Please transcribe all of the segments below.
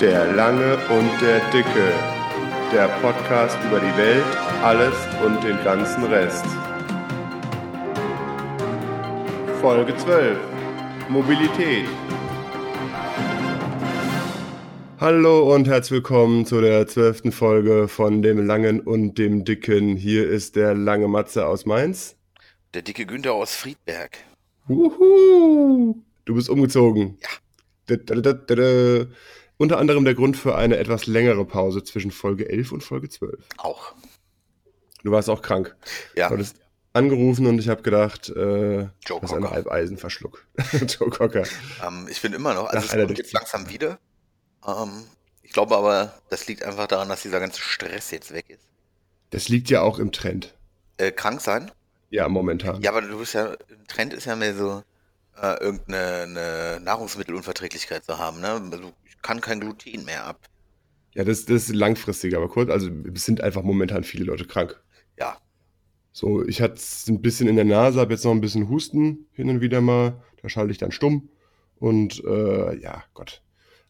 Der Lange und der Dicke. Der Podcast über die Welt, alles und den ganzen Rest. Folge 12. Mobilität. Hallo und herzlich willkommen zu der zwölften Folge von dem Langen und dem Dicken. Hier ist der lange Matze aus Mainz. Der dicke Günther aus Friedberg. Uhu. Du bist umgezogen. Ja. Unter anderem der Grund für eine etwas längere Pause zwischen Folge 11 und Folge 12. Auch. Du warst auch krank. Ja. Du hattest angerufen und ich habe gedacht, äh, Joe hast einen Cocker. Halbeisenverschluck. Joe Cocker. Ähm, ich finde immer noch, also Nach es Durchzug. langsam wieder. Ähm, ich glaube aber, das liegt einfach daran, dass dieser ganze Stress jetzt weg ist. Das liegt ja auch im Trend. Äh, krank sein? Ja, momentan. Ja, aber du bist ja, im Trend ist ja mehr so, äh, irgendeine eine Nahrungsmittelunverträglichkeit zu haben, ne? Also kann kein Gluten mehr ab. Ja, das, das ist langfristig, aber kurz. Also es sind einfach momentan viele Leute krank. Ja. So, ich hatte es ein bisschen in der Nase, habe jetzt noch ein bisschen Husten hin und wieder mal. Da schalte ich dann stumm. Und äh, ja, Gott,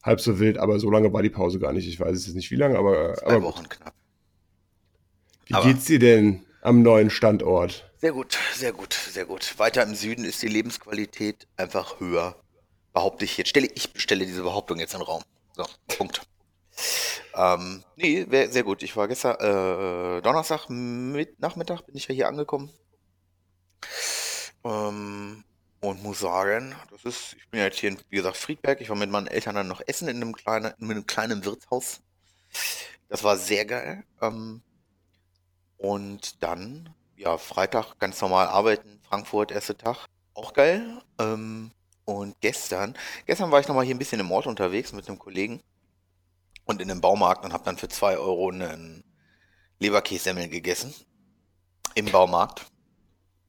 halb so wild, aber so lange war die Pause gar nicht. Ich weiß es jetzt nicht wie lange, aber, Zwei aber gut. Wochen knapp. wie aber- geht's dir denn am neuen Standort? Sehr gut, sehr gut, sehr gut. Weiter im Süden ist die Lebensqualität einfach höher. Behaupte ich jetzt. Stelle, ich stelle diese Behauptung jetzt in den Raum. So, Punkt. Ähm, nee, wär, sehr gut. Ich war gestern, äh, Donnerstag mit, Nachmittag bin ich ja hier angekommen. Ähm, und muss sagen, das ist, ich bin ja jetzt hier in, wie gesagt, Friedberg. Ich war mit meinen Eltern dann noch essen in einem kleinen, in einem kleinen Wirtshaus. Das war sehr geil. Ähm, und dann, ja, Freitag ganz normal arbeiten, Frankfurt, erster Tag. Auch geil. Ähm, und gestern, gestern war ich nochmal hier ein bisschen im Ort unterwegs mit einem Kollegen und in einem Baumarkt und habe dann für zwei Euro einen Leberkässemmel gegessen. Im Baumarkt.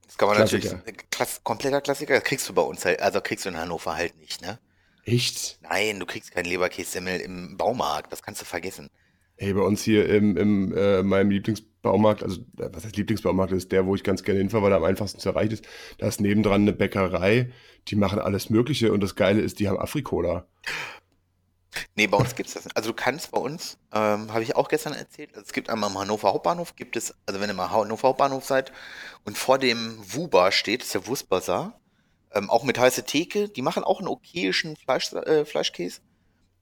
Das kann man Klassiker. natürlich, Klass, kompletter Klassiker, das kriegst du bei uns halt, also kriegst du in Hannover halt nicht, ne? Echt? Nein, du kriegst keinen Leberkässemmel im Baumarkt, das kannst du vergessen. Hey, bei uns hier im, im äh, meinem Lieblingsbaumarkt, also äh, was heißt Lieblingsbaumarkt, ist der, wo ich ganz gerne hinfahre, weil er am einfachsten zu erreichen ist. Da ist nebendran eine Bäckerei, die machen alles Mögliche und das Geile ist, die haben Afrikola. Nee, bei uns gibt's das nicht. Also du kannst bei uns, ähm, habe ich auch gestern erzählt, also es gibt einmal am Hannover Hauptbahnhof, gibt es, also wenn ihr mal Hannover Hauptbahnhof seid und vor dem Wuba steht, ist der Wurstbazar, ähm, auch mit heiße Theke, die machen auch einen okayischen Fleisch, äh, Fleischkäse,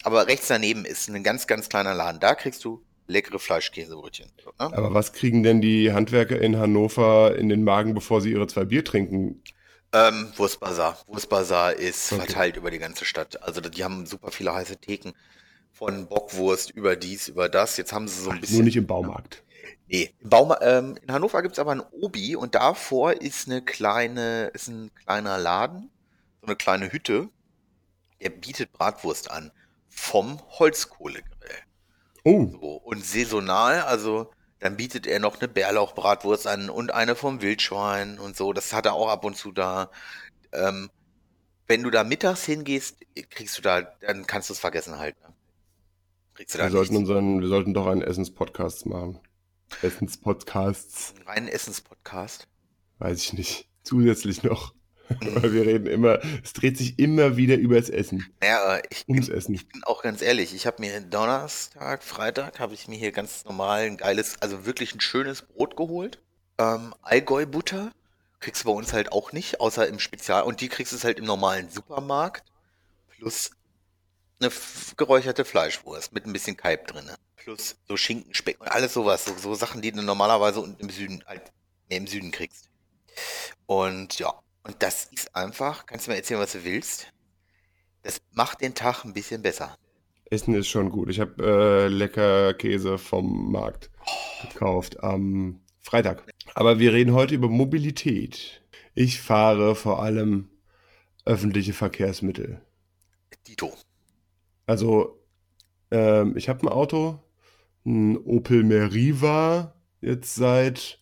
aber rechts daneben ist ein ganz, ganz kleiner Laden, da kriegst du leckere Fleischkäsebrötchen. So, ne? Aber was kriegen denn die Handwerker in Hannover in den Magen, bevor sie ihre zwei Bier trinken? Ähm, Wurstbazar. Wurstbazar ist Okay. verteilt über die ganze Stadt. Also die haben super viele heiße Theken. Von Bockwurst über dies, über das. Jetzt haben sie so ein bisschen. Nur nicht im Baumarkt. Nee, im Bauma ähm, in Hannover gibt's aber ein Obi und davor ist eine kleine, ist ein kleiner Laden, so eine kleine Hütte, der bietet Bratwurst an vom Holzkohlegrill. Oh, So, und saisonal, also dann bietet er noch eine Bärlauchbratwurst an und eine vom Wildschwein und so. Das hat er auch ab und zu da. Ähm, wenn du da mittags hingehst, kriegst du da, dann kannst du es vergessen halt. Ne? Wir sollten, nichts. unseren, wir sollten doch einen Essenspodcast machen. Essenspodcasts, Einen reinen Essenspodcast. weiß ich nicht. Zusätzlich noch. Weil wir reden immer, es dreht sich immer wieder über das Essen. Naja, äh, ich Ums bin, Essen. ich bin auch ganz ehrlich, ich habe mir Donnerstag, Freitag, habe ich mir hier ganz normal ein geiles, also wirklich ein schönes Brot geholt. Ähm, Allgäu-Butter kriegst du bei uns halt auch nicht, außer im Spezial. Und die kriegst du halt im normalen Supermarkt. Plus eine geräucherte Fleischwurst mit ein bisschen Kalb drin. Plus so Schinken, Speck und alles sowas. So, so Sachen, die du normalerweise unten im Süden, halt mehr im Süden kriegst. Und ja, und das ist einfach, kannst du mir erzählen, was du willst? Das macht den Tag ein bisschen besser. Essen ist schon gut. Ich habe äh, lecker Käse vom Markt gekauft am Freitag. Aber wir reden heute über Mobilität. Ich fahre vor allem öffentliche Verkehrsmittel. Dito. Also, ähm, ich habe ein Auto, ein Opel Meriva, jetzt seit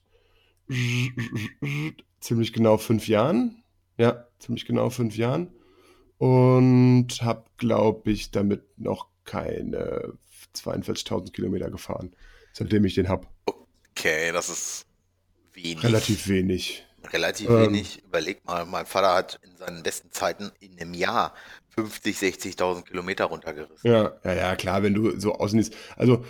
ziemlich genau fünf Jahren. Ja, ziemlich genau fünf Jahren. Und habe, glaube ich, damit noch keine 42.000 Kilometer gefahren, seitdem ich den habe. Okay, das ist wenig. Relativ wenig. Relativ Ähm. wenig. Überleg mal, mein Vater hat in seinen besten Zeiten in einem Jahr 50, 60.000 Kilometer runtergerissen. Ja, ja, ja, klar, wenn du so außen ist. Also,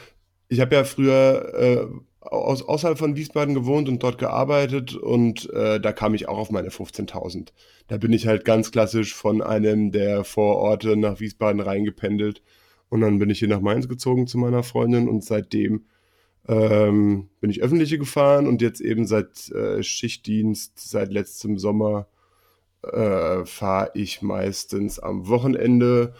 ich habe ja früher äh, aus, außerhalb von Wiesbaden gewohnt und dort gearbeitet und äh, da kam ich auch auf meine 15.000. Da bin ich halt ganz klassisch von einem der Vororte nach Wiesbaden reingependelt und dann bin ich hier nach Mainz gezogen zu meiner Freundin und seitdem ähm, bin ich öffentliche gefahren und jetzt eben seit äh, Schichtdienst, seit letztem Sommer äh, fahre ich meistens am Wochenende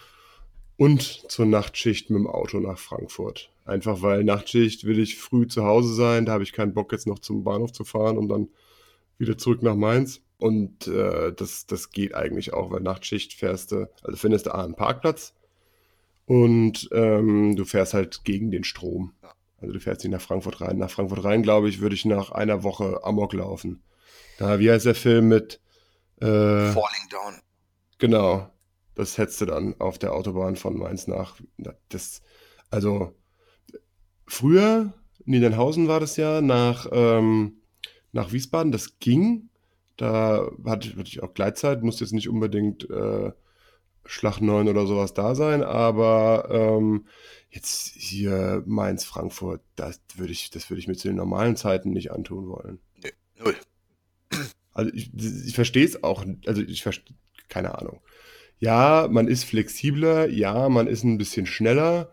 und zur Nachtschicht mit dem Auto nach Frankfurt. Einfach weil Nachtschicht will ich früh zu Hause sein, da habe ich keinen Bock jetzt noch zum Bahnhof zu fahren und dann wieder zurück nach Mainz. Und äh, das, das geht eigentlich auch, weil Nachtschicht fährst du, also findest du A einen Parkplatz und ähm, du fährst halt gegen den Strom. Also du fährst nicht nach Frankfurt rein. Nach Frankfurt rein, glaube ich, würde ich nach einer Woche Amok laufen. Da, wie heißt der Film mit äh, Falling Down. Genau. Das hättest du dann auf der Autobahn von Mainz nach. Das, also früher, Niedernhausen war das ja, nach, ähm, nach Wiesbaden, das ging. Da hatte, hatte ich auch Gleitzeit, musste jetzt nicht unbedingt äh, Schlag 9 oder sowas da sein, aber ähm, jetzt hier Mainz, Frankfurt, das würde ich, das würde ich mir zu den normalen Zeiten nicht antun wollen. Nee, null. Also ich, ich verstehe es auch, also ich verstehe, keine Ahnung. Ja, man ist flexibler, ja, man ist ein bisschen schneller.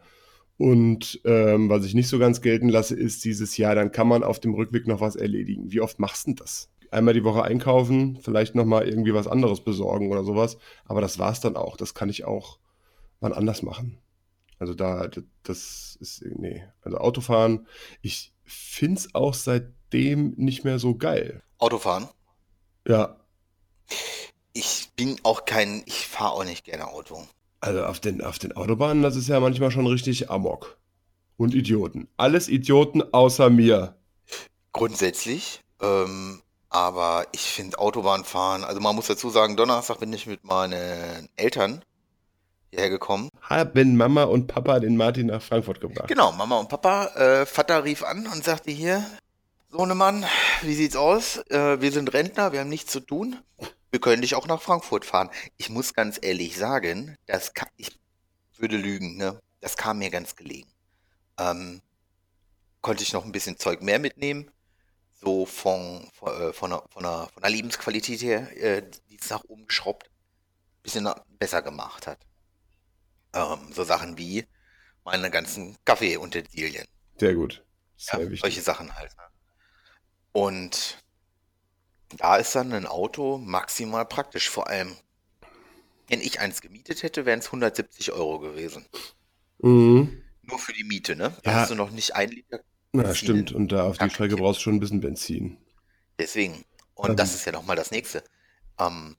Und ähm, was ich nicht so ganz gelten lasse, ist dieses Jahr, dann kann man auf dem Rückweg noch was erledigen. Wie oft machst du denn das? Einmal die Woche einkaufen, vielleicht nochmal irgendwie was anderes besorgen oder sowas. Aber das war's dann auch. Das kann ich auch wann anders machen. Also da, das ist, nee. Also Autofahren, ich finde es auch seitdem nicht mehr so geil. Autofahren? Ja. Ich bin auch kein, ich fahre auch nicht gerne Auto. Also auf den, auf den Autobahnen, das ist ja manchmal schon richtig Amok. Und Idioten. Alles Idioten außer mir. Grundsätzlich. Ähm, aber ich finde Autobahnfahren, also man muss dazu sagen, Donnerstag bin ich mit meinen Eltern hierher gekommen. Haben Mama und Papa den Martin nach Frankfurt gebracht. Genau, Mama und Papa. Äh, Vater rief an und sagte hier, Sohnemann, wie sieht's aus? Äh, wir sind Rentner, wir haben nichts zu tun. Wir können dich auch nach Frankfurt fahren. Ich muss ganz ehrlich sagen, das kann, ich würde lügen, ne? Das kam mir ganz gelegen. Ähm, konnte ich noch ein bisschen Zeug mehr mitnehmen, so von, von, äh, von, der, von, der, von der Lebensqualität her, äh, die es nach oben geschraubt, ein bisschen besser gemacht hat. Ähm, so Sachen wie meine ganzen Kaffeeutensilien. Sehr gut. Sehr ja, solche Sachen halt. Ne? Und da ist dann ein Auto maximal praktisch. Vor allem, wenn ich eins gemietet hätte, wären es 170 Euro gewesen. Mhm. Nur für die Miete, ne? Da Ja. hast du noch nicht ein Liter Na, Benzin stimmt. in Und da auf die Strecke brauchst du schon ein bisschen Benzin. Deswegen. Und Ähm. das ist ja nochmal das nächste. Ähm,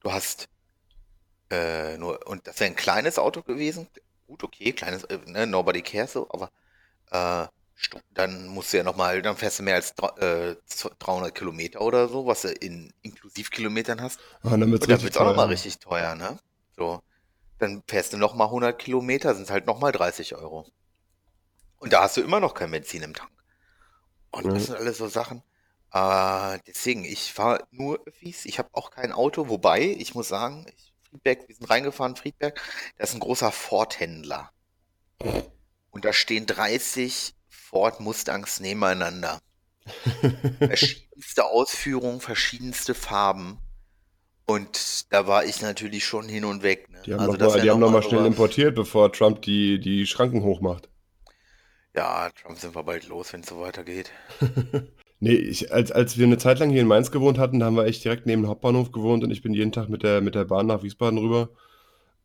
du hast äh, nur, und das wäre ein kleines Auto gewesen. Gut, okay, kleines, äh, ne, nobody cares so, aber äh, stu- dann musst du ja nochmal, dann fährst du mehr als dra- äh, z- 300 Kilometer oder so, was du in Inklusivkilometern hast. Ah, dann wird's Und dann richtig wird's auch nochmal richtig teuer, ne? So. Dann fährst du nochmal 100 Kilometer, sind halt nochmal 30 Euro. Und da hast du immer noch kein Benzin im Tank. Und Ja. das sind alles so Sachen. Äh, deswegen, ich fahre nur Öffis. Ich habe auch kein Auto. Wobei, ich muss sagen, ich, Friedberg, wir sind reingefahren, Friedberg, da ist ein großer Ford-Händler. Und da stehen 30 Ford Mustangs nebeneinander. Verschiedenste Ausführungen, verschiedenste Farben. Und da war ich natürlich schon hin und weg. Ne? Die haben Also noch das mal, wär die haben noch noch schnell importiert, bevor Trump die, die Schranken hochmacht. Ja, Trump sind wir bald los, wenn es so weitergeht. Nee, ich, als, als wir eine Zeit lang hier in Mainz gewohnt hatten, da haben wir echt direkt neben dem Hauptbahnhof gewohnt und ich bin jeden Tag mit der, mit der Bahn nach Wiesbaden rüber.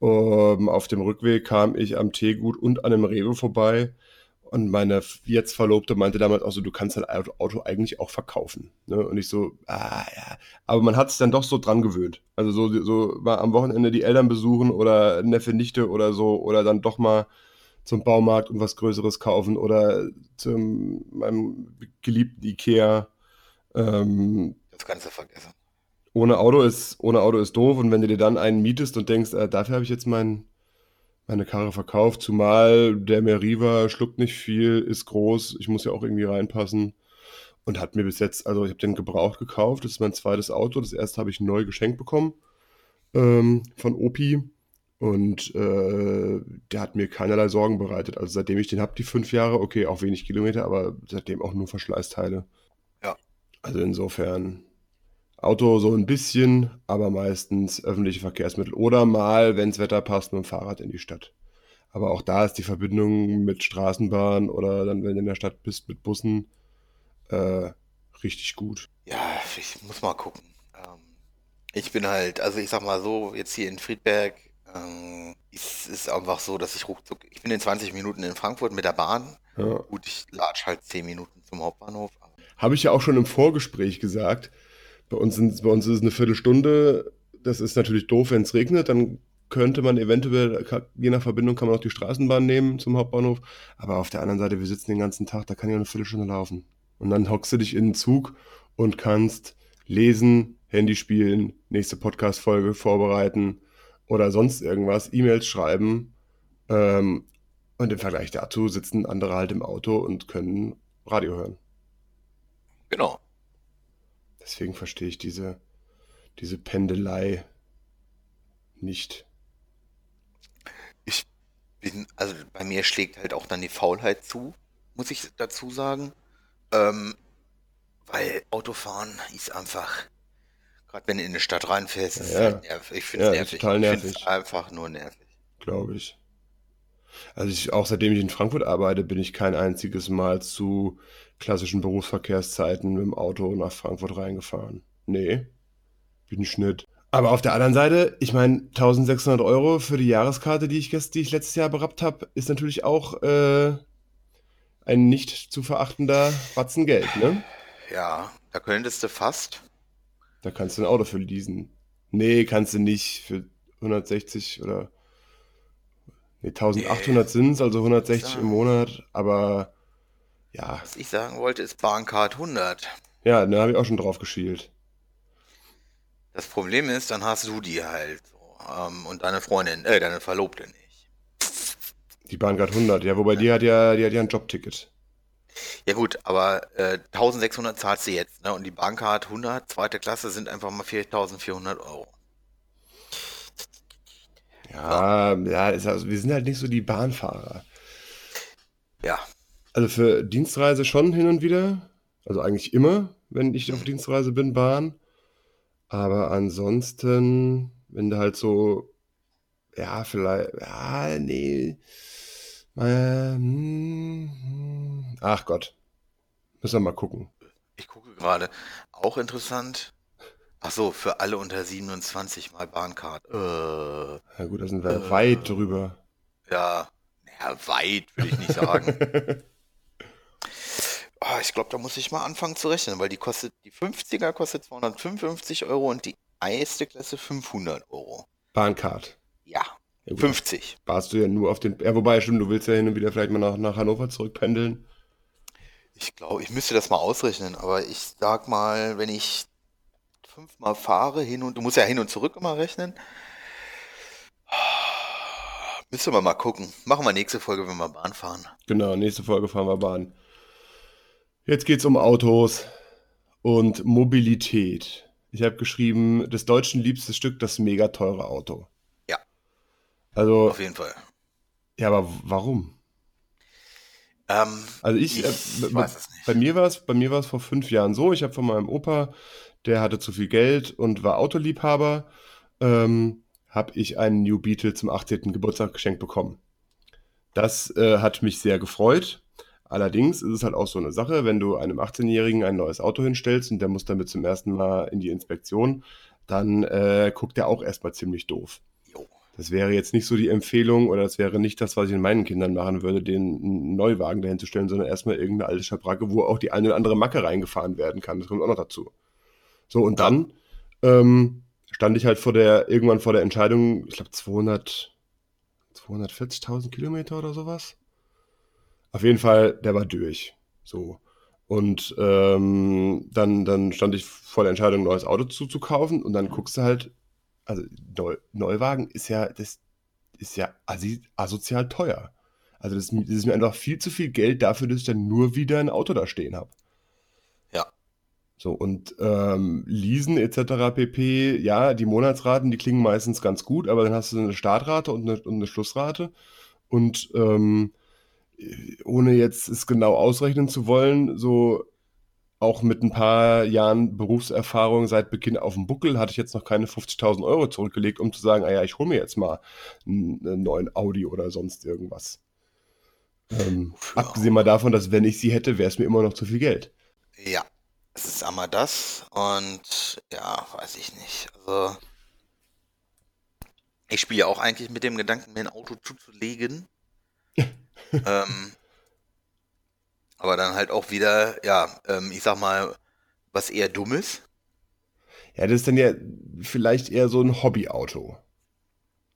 Ähm, auf dem Rückweg kam ich am Teegut und an einem Rewe vorbei und meine jetzt Verlobte meinte damals auch so, du kannst dein Auto, eigentlich auch verkaufen. Ne? Und ich so, ah ja. Aber man hat sich dann doch so dran gewöhnt. Also so, so mal am Wochenende die Eltern besuchen oder Neffe, Nichte oder so oder dann doch mal zum Baumarkt und was Größeres kaufen oder zum meinem geliebten Ikea. Ähm, Das Ganze vergessen. ohne Auto ist, ohne Auto ist doof und wenn du dir dann einen mietest und denkst, äh, dafür habe ich jetzt mein, meine Karre verkauft, zumal der Meriva schluckt nicht viel, ist groß, ich muss ja auch irgendwie reinpassen und hat mir bis jetzt, also ich habe den gebraucht gekauft, das ist mein zweites Auto, das erste habe ich neu geschenkt bekommen ähm, von Opi Und äh, der hat mir keinerlei Sorgen bereitet. Also seitdem ich den habe, die fünf Jahre, okay, auch wenig Kilometer, aber seitdem auch nur Verschleißteile. Ja. Also insofern Auto so ein bisschen, aber meistens öffentliche Verkehrsmittel. Oder mal, wenn das Wetter passt, mit dem Fahrrad in die Stadt. Aber auch da ist die Verbindung mit Straßenbahn oder dann, wenn du in der Stadt bist, mit Bussen äh, richtig gut. Ja, ich muss mal gucken. Ähm, ich bin halt, also ich sag mal so, jetzt hier in Friedberg ähm, ist es einfach so, dass ich ruckzuck, ich bin in 20 Minuten in Frankfurt mit der Bahn. Ja. Gut, ich latsch halt 10 Minuten zum Hauptbahnhof. Habe ich ja auch schon im Vorgespräch gesagt. Bei uns, sind, bei uns ist es eine Viertelstunde. Das ist natürlich doof, wenn es regnet. Dann könnte man eventuell, je nach Verbindung, kann man auch die Straßenbahn nehmen zum Hauptbahnhof. Aber auf der anderen Seite, wir sitzen den ganzen Tag, da kann auch eine Viertelstunde laufen. Und dann hockst du dich in den Zug und kannst lesen, Handy spielen, nächste Podcast-Folge vorbereiten oder sonst irgendwas, E-Mails schreiben. Ähm, und im Vergleich dazu sitzen andere halt im Auto und können Radio hören. Genau. Deswegen verstehe ich diese, diese Pendelei nicht. Ich bin, also bei mir schlägt halt auch dann die Faulheit zu, muss ich dazu sagen. Ähm, weil Autofahren ist einfach, gerade wenn du in eine Stadt reinfährst, ist Ja, halt nervig. Ich finde Ja, es ist nervig. total Ich nervig. es einfach nur nervig. glaube ich. Also ich, auch seitdem ich in Frankfurt arbeite, bin ich kein einziges Mal zu klassischen Berufsverkehrszeiten mit dem Auto nach Frankfurt reingefahren. Nee, bin ich nicht. Aber auf der anderen Seite, ich meine, 1600 Euro für die Jahreskarte, die ich, gest- die ich letztes Jahr berappt habe, ist natürlich auch äh, ein nicht zu verachtender Batzen Geld, ne? Ja, da könntest du fast. Da kannst du ein Auto für leasen. Nee, kannst du nicht für 160 oder. Nee, 1800 sind es, also 160 im. Monat. Aber ja, Was ich sagen wollte, ist Bahncard 100. ja, da habe ich auch schon drauf geschielt. Das Problem ist, dann hast du die halt ähm, und deine Freundin, äh, deine Verlobte nicht. Die Bahncard 100, ja, wobei die hat ja, die hat ja ein Jobticket. Ja gut, aber äh, 1600 zahlst du jetzt, ne? Und die Bahncard 100, zweite Klasse, sind einfach mal 4400 Euro. Ja, ja, ist also, wir sind halt nicht so die Bahnfahrer. Ja, Also für Dienstreise schon hin und wieder. Also eigentlich immer, wenn ich auf. Dienstreise bin, Bahn. Aber ansonsten, wenn du halt so, ja, vielleicht, ja, nee. Äh, hm, hm. ach Gott. Müssen wir mal gucken. ich gucke gerade. Auch interessant. Ach so, für alle unter 27 mal Bahncard. Äh, Ja gut, da sind wir Äh. weit drüber. ja, naja, weit würde ich nicht sagen. Ah, ich glaube, da muss ich mal anfangen zu rechnen, weil die kostet, die 50er kostet 255 Euro und die erste Klasse 500 Euro. Bahncard. Ja, Ja gut, 50. sparst du ja nur auf den. Ja, wobei, stimmt, du willst ja hin und wieder vielleicht mal nach, nach Hannover zurückpendeln. Ich glaube, ich müsste das mal ausrechnen, aber ich sag mal, wenn ich fünfmal fahre, hin und du musst ja hin und zurück immer rechnen. Müsste man mal gucken. Machen wir nächste Folge, wenn wir Bahn fahren. Genau, nächste Folge fahren wir Bahn. Jetzt geht's um Autos und Mobilität. Ich habe geschrieben, des Deutschen liebstes Stück, das mega teure Auto. Ja. Also, Auf jeden Fall. ja, aber warum? Ähm, Also ich, äh, ich b- weiß es nicht. bei mir war es, bei mir war es vor fünf Jahren so. Ich habe von meinem Opa, der hatte zu viel Geld und war Autoliebhaber, ähm, habe ich einen New Beetle zum 18. Geburtstag geschenkt bekommen. Das äh, hat mich sehr gefreut. Allerdings ist es halt auch so eine Sache, wenn du einem 18-Jährigen ein neues Auto hinstellst und der muss damit zum ersten Mal in die Inspektion, dann äh, guckt er auch erstmal ziemlich doof. Das wäre jetzt nicht so die Empfehlung oder das wäre nicht das, was ich in meinen Kindern machen würde, den Neuwagen dahin zu stellen, sondern erstmal irgendeine alte Schabracke, wo auch die eine oder andere Macke reingefahren werden kann. Das kommt auch noch dazu. So, und dann ähm, stand ich halt vor der, irgendwann vor der Entscheidung, ich glaube 200, 240.000 Kilometer oder sowas. Auf jeden Fall, der war durch. So. Und ähm, dann, dann stand ich vor der Entscheidung, ein neues Auto zuzukaufen und dann guckst du halt, also Neu, Neuwagen ist ja, das ist ja asozial teuer. Also das, das ist mir einfach viel zu viel Geld dafür, dass ich dann nur wieder ein Auto da stehen habe. So, und ähm, Leasen etc. pp, ja, die Monatsraten, die klingen meistens ganz gut, aber dann hast du eine Startrate und eine, und eine Schlussrate. Und ähm, ohne jetzt es genau ausrechnen zu wollen, so auch mit ein paar Jahren Berufserfahrung seit Beginn auf dem Buckel hatte ich jetzt noch keine 50.000 Euro zurückgelegt, um zu sagen, ah ja, ich hole mir jetzt mal einen neuen Audi oder sonst irgendwas. Ähm, abgesehen mal davon, dass wenn ich sie hätte, wäre es mir immer noch zu viel Geld. Ja, es ist einmal das und ja, weiß ich nicht. Also ich spiele ja auch eigentlich mit dem Gedanken, mir ein Auto zuzulegen. ähm, aber dann halt auch wieder, ja, ähm, ich sag mal, was eher Dummes. Ja, das ist dann ja vielleicht eher so ein Hobbyauto.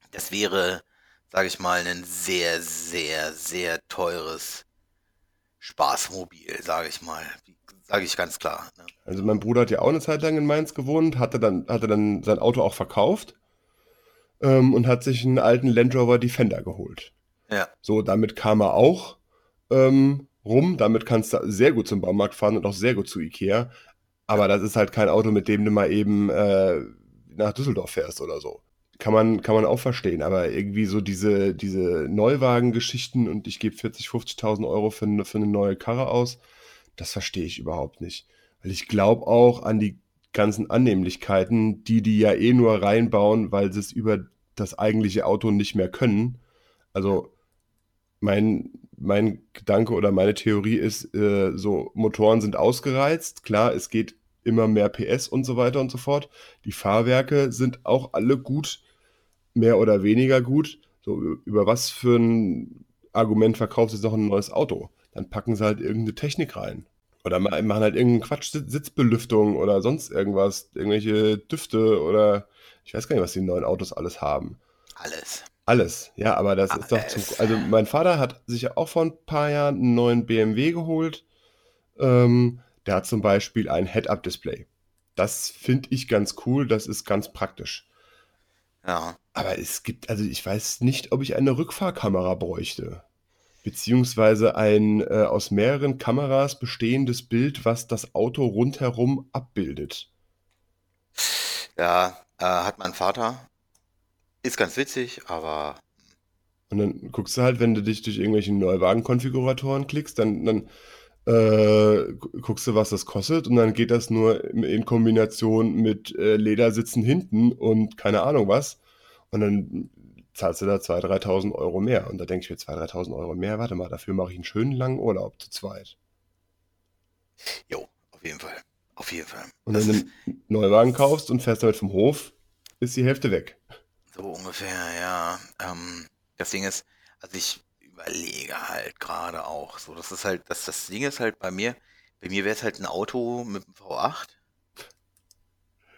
Das wäre, sage ich mal, ein sehr, sehr, sehr teures Spaßmobil, sage ich mal. Sage ich ganz klar. Ne? Also mein Bruder hat ja auch eine Zeit lang in Mainz gewohnt, hatte dann, hatte dann sein Auto auch verkauft ähm, und hat sich einen alten Land Rover Defender geholt. Ja. So, damit kam er auch ähm, rum. Damit kannst du sehr gut zum Baumarkt fahren und auch sehr gut zu Ikea. Aber das ist halt kein Auto, mit dem du mal eben äh, nach Düsseldorf fährst oder so. Kann man, kann man auch verstehen, aber irgendwie so diese, diese Neuwagen-Geschichten und ich gebe 40, 50.000 Euro für, für eine neue Karre aus, das verstehe ich überhaupt nicht. Weil ich glaube auch an die ganzen Annehmlichkeiten, die die ja eh nur reinbauen, weil sie es über das eigentliche Auto nicht mehr können. Also mein, mein Gedanke oder meine Theorie ist, äh, so Motoren sind ausgereizt. Klar, es geht immer mehr PS und so weiter und so fort. Die Fahrwerke sind auch alle gut, mehr oder weniger gut. So, über was für ein Argument verkaufst du jetzt noch ein neues Auto? Dann packen sie halt irgendeine Technik rein. Oder machen halt irgendeinen Quatsch, Sitzbelüftung oder sonst irgendwas, irgendwelche Düfte oder ich weiß gar nicht, was die neuen Autos alles haben. Alles. Alles, ja, aber das ist doch zum, also mein Vater hat sich ja auch vor ein paar Jahren einen neuen BMW geholt. Ähm, der hat zum Beispiel ein Head-Up-Display. Das finde ich ganz cool, das ist ganz praktisch. Ja. Aber es gibt, also ich weiß nicht, ob ich eine Rückfahrkamera bräuchte. Beziehungsweise ein äh, aus mehreren Kameras bestehendes Bild, was das Auto rundherum abbildet. Ja, äh, hat mein Vater ist ganz witzig, aber. Und dann guckst du halt, wenn du dich durch irgendwelche Neuwagen-Konfiguratoren klickst, dann, dann äh, guckst du, was das kostet und dann geht das nur in Kombination mit äh, Ledersitzen hinten und keine Ahnung was. Und dann zahlst du da 2.000, 3.000 Euro mehr. Und da denke ich mir, 2.000, 3.000 Euro mehr, warte mal, dafür mache ich einen schönen langen Urlaub zu zweit. Jo, auf jeden Fall. Auf jeden Fall. Und wenn du einen Neuwagen kaufst und fährst damit vom Hof, ist die Hälfte weg. So ungefähr, ja. Ähm, das Ding ist, also ich überlege halt gerade auch so, das ist halt, das, das Ding ist halt bei mir, bei mir wäre es halt ein Auto mit einem V8,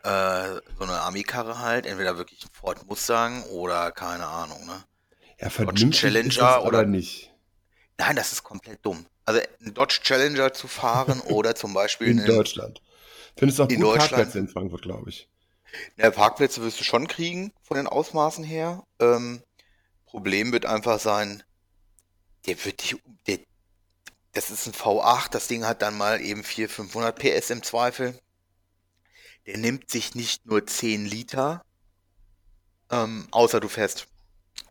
äh, so eine Army-Karre halt, entweder wirklich ein Ford Mustang oder keine Ahnung, ne? Ja, Dodge Challenger oder nicht. Nein, das ist komplett dumm. Also ein Dodge Challenger zu fahren oder zum Beispiel in Deutschland. Findest du auch gut Parkplätze in Frankfurt, glaube ich. Ja, Parkplätze wirst du schon kriegen von den Ausmaßen her. Ähm, Problem wird einfach sein, der wird dich, der, das ist ein V8, das Ding hat dann mal eben 400, 500 PS im Zweifel. Der nimmt sich nicht nur 10 Liter, ähm, außer du fährst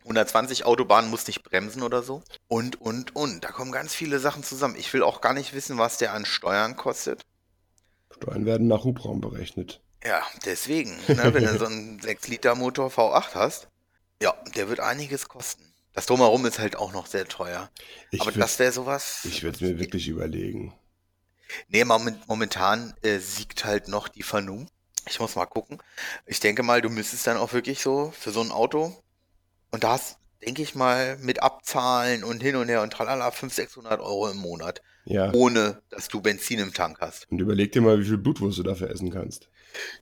120 Autobahnen, musst nicht bremsen oder so. Und, und, und. Da kommen ganz viele Sachen zusammen. Ich will auch gar nicht wissen, was der an Steuern kostet. Steuern werden nach Hubraum berechnet. Ja, deswegen, ne, wenn du so einen 6-Liter-Motor V8 hast, ja, der wird einiges kosten. Das Drumherum ist halt auch noch sehr teuer. Ich Aber das wäre sowas. Ich würde es mir wirklich überlegen. Nee, momentan äh, siegt halt noch die Vernunft. Ich muss mal gucken. Ich denke mal, du müsstest dann auch wirklich so für so ein Auto. Und das, denke ich mal, mit Abzahlen und hin und her und tralala 500, 600 Euro im Monat. Ja. Ohne, dass du Benzin im Tank hast. Und überleg dir mal, wie viel Blutwurst du dafür essen kannst.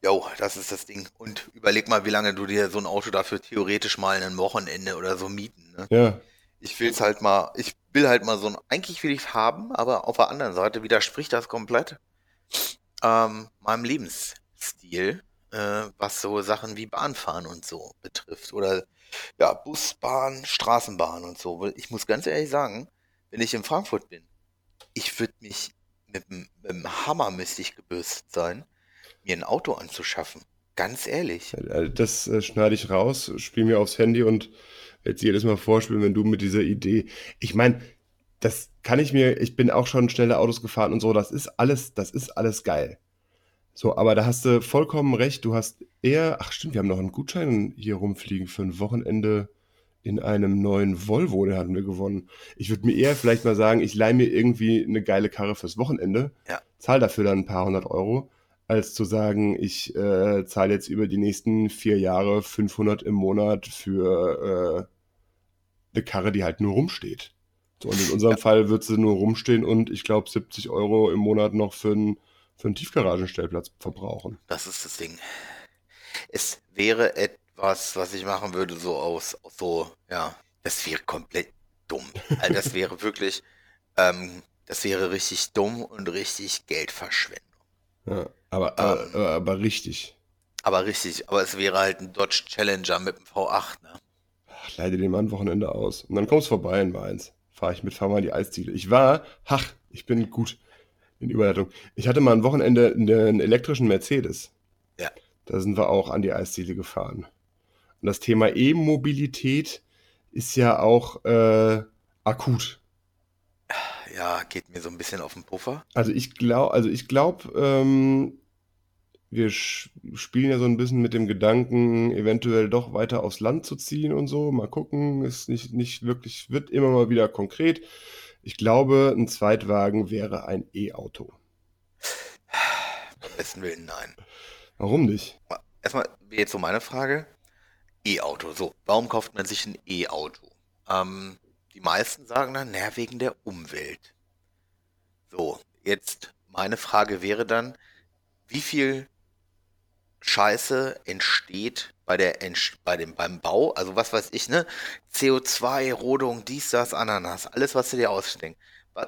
Jo, das ist das Ding. Und überleg mal, wie lange du dir so ein Auto dafür theoretisch mal ein Wochenende oder so mieten. Ne? Ja. Ich will's halt mal, ich will halt mal so ein, eigentlich will ich's haben, aber auf der anderen Seite widerspricht das komplett ähm, meinem Lebensstil, äh, was so Sachen wie Bahnfahren und so betrifft. Oder ja, Bus, Bahn, Straßenbahn und so. Ich muss ganz ehrlich sagen, wenn ich in Frankfurt bin, ich würde mich mit, dem- mit dem Hammer müsste ich gebürstet sein, mir ein Auto anzuschaffen. Ganz ehrlich. Äh, Das äh, schneide ich raus, spiele mir aufs Handy und es jedes Mal vorspielen, wenn du mit dieser Idee. Ich meine, das kann ich mir, ich bin auch schon schnelle Autos gefahren und so, das ist alles, das ist alles geil. So, aber da hast du vollkommen recht, du hast eher, ach stimmt, wir haben noch einen Gutschein hier rumfliegen für ein Wochenende in einem neuen Volvo, den hatten wir gewonnen. Ich würde mir eher vielleicht mal sagen, ich leihe mir irgendwie eine geile Karre fürs Wochenende, Ja. zahle dafür dann ein paar hundert Euro, als zu sagen, ich äh, zahle jetzt über die nächsten vier Jahre 500 im Monat für äh, eine Karre, die halt nur rumsteht. So, und in unserem Fall wird sie nur rumstehen und ich glaube 70 Euro im Monat noch für einen, für einen Tiefgaragenstellplatz verbrauchen. Das ist das Ding. Es wäre etwas, was ich machen würde, so aus, aus so, ja, das wäre komplett dumm. Also das wäre wirklich, ähm, das wäre richtig dumm und richtig Geldverschwendung. Ja, aber, aber, aber, aber richtig. Aber richtig, aber es wäre halt ein Dodge Challenger mit dem V8, ne? Ach, leite den mal ein Wochenende aus. Und dann kommst du vorbei in Mainz. Fahre ich mit, fahr mal die Eisdiele. Ich war, ach, ich bin gut in Überleitung. Ich hatte mal ein Wochenende einen elektrischen Mercedes. Ja. Da sind wir auch an die Eisdiele gefahren. Und das Thema E-Mobilität ist ja auch äh, akut. Ja, geht mir so ein bisschen auf den Puffer. Also ich glaube, also ich glaube, ähm, wir spielen ja so ein bisschen mit dem Gedanken, eventuell doch weiter aufs Land zu ziehen und so. Mal gucken, ist nicht, nicht wirklich, wird immer mal wieder konkret. Ich glaube, ein Zweitwagen wäre ein E-Auto. Besten Willen, nein. Warum nicht? Erstmal jetzt so meine Frage. E-Auto. So, warum kauft man sich ein E-Auto? Ähm, die meisten sagen dann, naja, wegen der Umwelt. So, jetzt meine Frage wäre dann, wie viel Scheiße entsteht bei der bei dem beim Bau, also was weiß ich, ne? CO2, Rodung, dies, das, Ananas, alles, was du dir ausdenkst.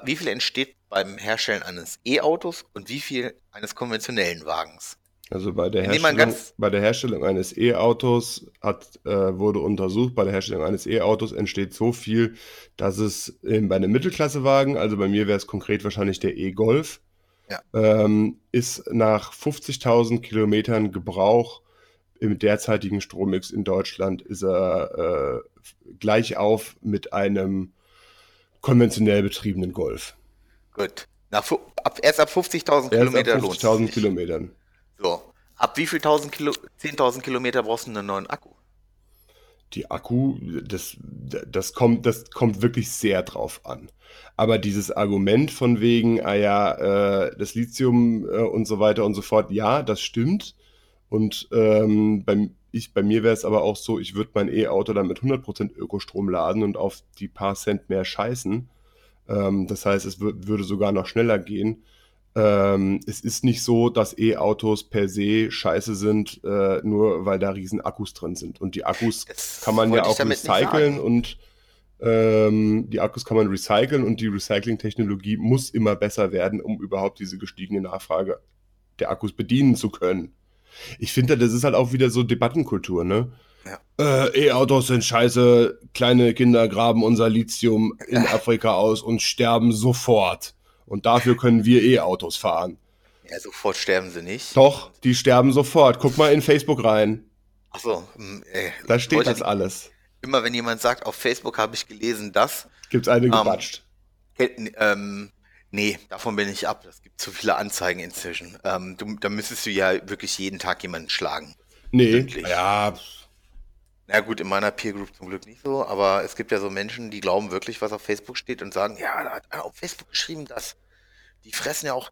Wie viel entsteht beim Herstellen eines E-Autos und wie viel eines konventionellen Wagens? Also bei der Herstellung, bei der Herstellung eines E-Autos hat, äh, wurde untersucht, bei der Herstellung eines E-Autos entsteht so viel, dass es ähm, bei einem Mittelklassewagen, also bei mir wäre es konkret wahrscheinlich der E-Golf, Ja. ähm, ist nach 50.000 Kilometern Gebrauch im derzeitigen Strommix in Deutschland ist er äh, gleich auf mit einem konventionell betriebenen Golf. Gut. Nach, ab, erst ab 50.000 Erst Kilometer ab lohnt es 50.000 sich. Kilometern. So. Ab wie viel tausend Kilo, 10.000 Kilometer brauchst du einen neuen Akku? Die Akku, das, das kommt, das kommt wirklich sehr drauf an. Aber dieses Argument von wegen, ah ja, äh, das Lithium äh, und so weiter und so fort, ja, das stimmt. Und ähm, bei, ich, bei mir wäre es aber auch so, ich würde mein E-Auto dann mit 100% Ökostrom laden und auf die paar Cent mehr scheißen. Ähm, das heißt, es wür- würde sogar noch schneller gehen. Ähm, es ist nicht so, dass E-Autos per se scheiße sind, äh, nur weil da riesen Akkus drin sind. Und die Akkus Das kann man ja auch recyceln und ähm, die Akkus kann man recyceln und die Recycling-Technologie muss immer besser werden, um überhaupt diese gestiegene Nachfrage der Akkus bedienen zu können. Ich finde, das ist halt auch wieder so Debattenkultur, ne? Ja. Äh, E-Autos sind scheiße, kleine Kinder graben unser Lithium in Afrika aus und sterben sofort. Und dafür können wir E-Autos fahren. Ja, sofort sterben sie nicht. Doch, die sterben sofort. Guck mal in Facebook rein. Achso, äh, Da steht wollte das alles. immer wenn jemand sagt, auf Facebook habe ich gelesen, dass, Gibt's eine Ähm, gebatscht. ähm, nee, davon bin ich ab. Es gibt zu viele Anzeigen inzwischen. Ähm, du, da müsstest du ja wirklich jeden Tag jemanden schlagen. Nee, wirklich. ja, Na gut, in meiner Peer Group zum Glück nicht so, aber es gibt ja so Menschen, die glauben wirklich, was auf Facebook steht und sagen, ja, da hat einer auf Facebook geschrieben, dass die fressen ja auch,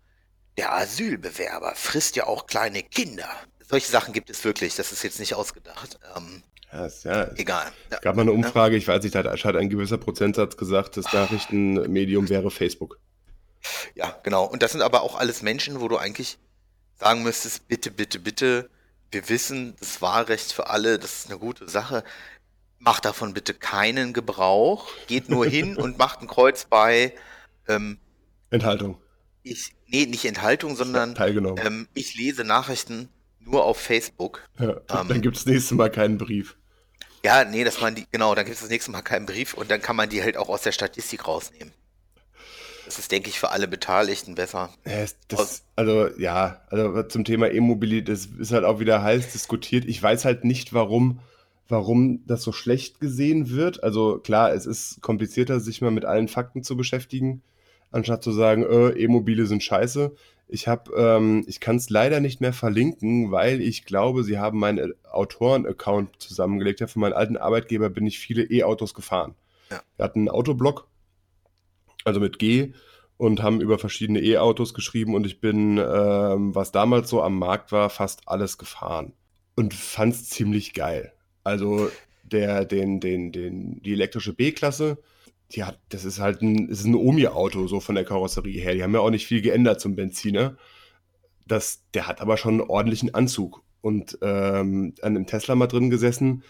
der Asylbewerber frisst ja auch kleine Kinder. Solche Sachen gibt es wirklich, das ist jetzt nicht ausgedacht. Ähm, ja, ist, ja. Es egal. Ja, gab mal eine Umfrage, ich weiß nicht, da hat ein gewisser Prozentsatz gesagt, das Nachrichtenmedium wäre Facebook. ja, genau. Und das sind aber auch alles Menschen, wo du eigentlich sagen müsstest, bitte, bitte, bitte, wir wissen, das Wahlrecht für alle, das ist eine gute Sache. Macht davon bitte keinen Gebrauch. Geht nur hin und macht ein Kreuz bei ähm, Enthaltung. Ich, nee, nicht Enthaltung, sondern Teilgenommen. ähm, ich lese Nachrichten nur auf Facebook. ja, ähm, dann gibt es nächstes Mal keinen Brief. Ja, nee, dass man die, genau, dann gibt es das nächste Mal keinen Brief und dann kann man die halt auch aus der Statistik rausnehmen. Das ist, denke ich, für alle Beteiligten besser. Ja, das, also ja, also zum Thema E-Mobilität, das ist halt auch wieder heiß diskutiert. Ich weiß halt nicht, warum, warum das so schlecht gesehen wird. Also klar, es ist komplizierter, sich mal mit allen Fakten zu beschäftigen, anstatt zu sagen, äh, E-Mobile sind scheiße. Ich habe, ähm, ich kann es leider nicht mehr verlinken, weil ich glaube, sie haben meinen Autoren-Account zusammengelegt. Ja, für meinen alten Arbeitgeber bin ich viele E-Autos gefahren. Ja. Wir hatten einen Autoblog, also mit G, und haben über verschiedene E-Autos geschrieben und ich bin, ähm, was damals so am Markt war, fast alles gefahren und fand es ziemlich geil. Also der, den, den, den, die elektrische B-Klasse, die hat, das ist halt ein, ist ein Omi-Auto, so von der Karosserie her. Die haben ja auch nicht viel geändert zum Benziner. Das, der hat aber schon einen ordentlichen Anzug. Und ähm, an einem Tesla mal drin gesessen,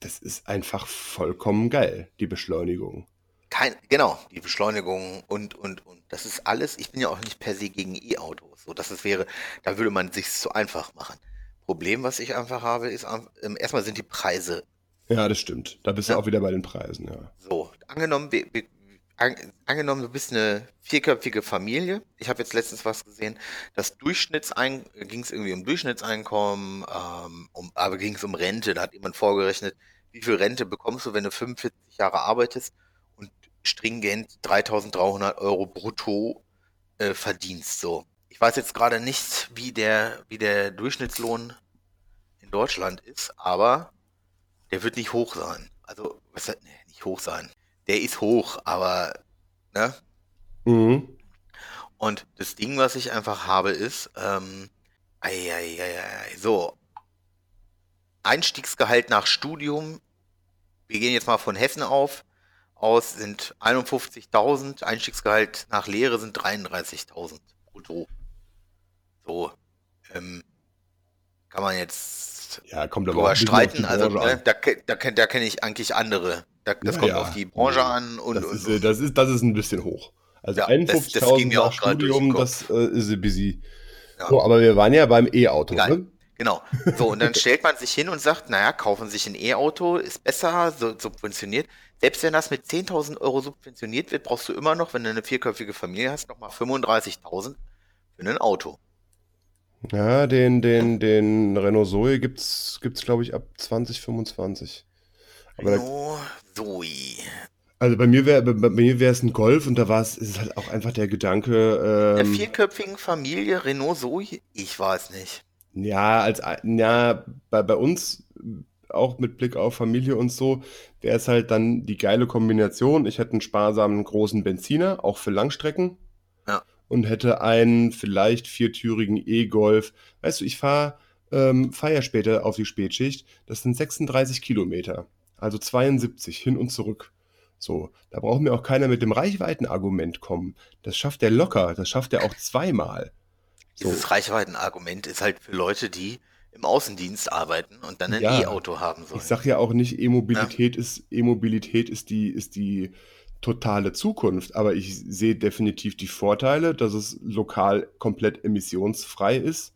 das ist einfach vollkommen geil, die Beschleunigung. Kein, genau, die Beschleunigung und, und, und. Das ist alles. Ich bin ja auch nicht per se gegen E-Autos. So, dass es wäre, da würde man sich zu einfach machen. Problem, was ich einfach habe, ist, ähm, erstmal sind die Preise ja, das stimmt. Da bist ja. du auch wieder bei den Preisen, ja. So, angenommen, an, angenommen, du bist eine vierköpfige Familie. Ich habe jetzt letztens was gesehen. Das Durchschnittsein ging es irgendwie um Durchschnittseinkommen, ähm, um, aber ging es um Rente. Da hat jemand vorgerechnet, wie viel Rente bekommst du, wenn du 45 Jahre arbeitest stringent 3.300 Euro brutto äh, verdienst. So, ich weiß jetzt gerade nicht, wie der wie der Durchschnittslohn in Deutschland ist, aber der wird nicht hoch sein. Also, was nee, nicht hoch sein. Der ist hoch, aber, ne? Mhm. Und das Ding, was ich einfach habe, ist, ähm, ei, ei, ei, ei, so, Einstiegsgehalt nach Studium, wir gehen jetzt mal von Hessen auf, aus sind 51.000, Einstiegsgehalt nach Lehre sind 33.000 brutto. So, ähm, kann man jetzt ja, kommt aber auch streiten. Also ne, da, da, da kenne ich eigentlich andere. Da, das ja, kommt ja. auf die Branche an und das, und, ist, und. das ist das ist ein bisschen hoch. Also ja, 51.000 nach Studium, das äh, ist busy. Ja. So, aber wir waren ja beim E-Auto. Ne? Genau. So, und dann stellt man sich hin und sagt, naja, kaufen sich ein E-Auto, ist besser, so, subventioniert. Selbst wenn das mit 10.000 Euro subventioniert wird, brauchst du immer noch, wenn du eine vierköpfige Familie hast, nochmal 35.000 für ein Auto. Ja, den, den, den Renault Zoe gibt's, gibt's glaube ich, ab 2025. Aber Renault Zoe. Also bei mir wäre bei mir wäre es ein Golf und da war es ist halt auch einfach der Gedanke. Ähm, der vierköpfigen Familie Renault Zoe? Ich weiß nicht. Ja, als ja, bei, bei uns auch mit Blick auf Familie und so, wäre es halt dann die geile Kombination. Ich hätte einen sparsamen großen Benziner, auch für Langstrecken und hätte einen vielleicht viertürigen E-Golf. Weißt du, ich fahre ähm, fahr ja später auf die Spätschicht. Das sind 36 Kilometer, also 72 hin und zurück. So, da braucht mir auch keiner mit dem Reichweitenargument kommen. Das schafft er locker, das schafft er auch zweimal. So. Dieses Reichweitenargument ist halt für Leute, die im Außendienst arbeiten und dann ein ja, E-Auto haben sollen. Ich sage ja auch nicht, E-Mobilität ja. ist E-Mobilität ist die ist die totale Zukunft, aber ich sehe definitiv die Vorteile, dass es lokal komplett emissionsfrei ist.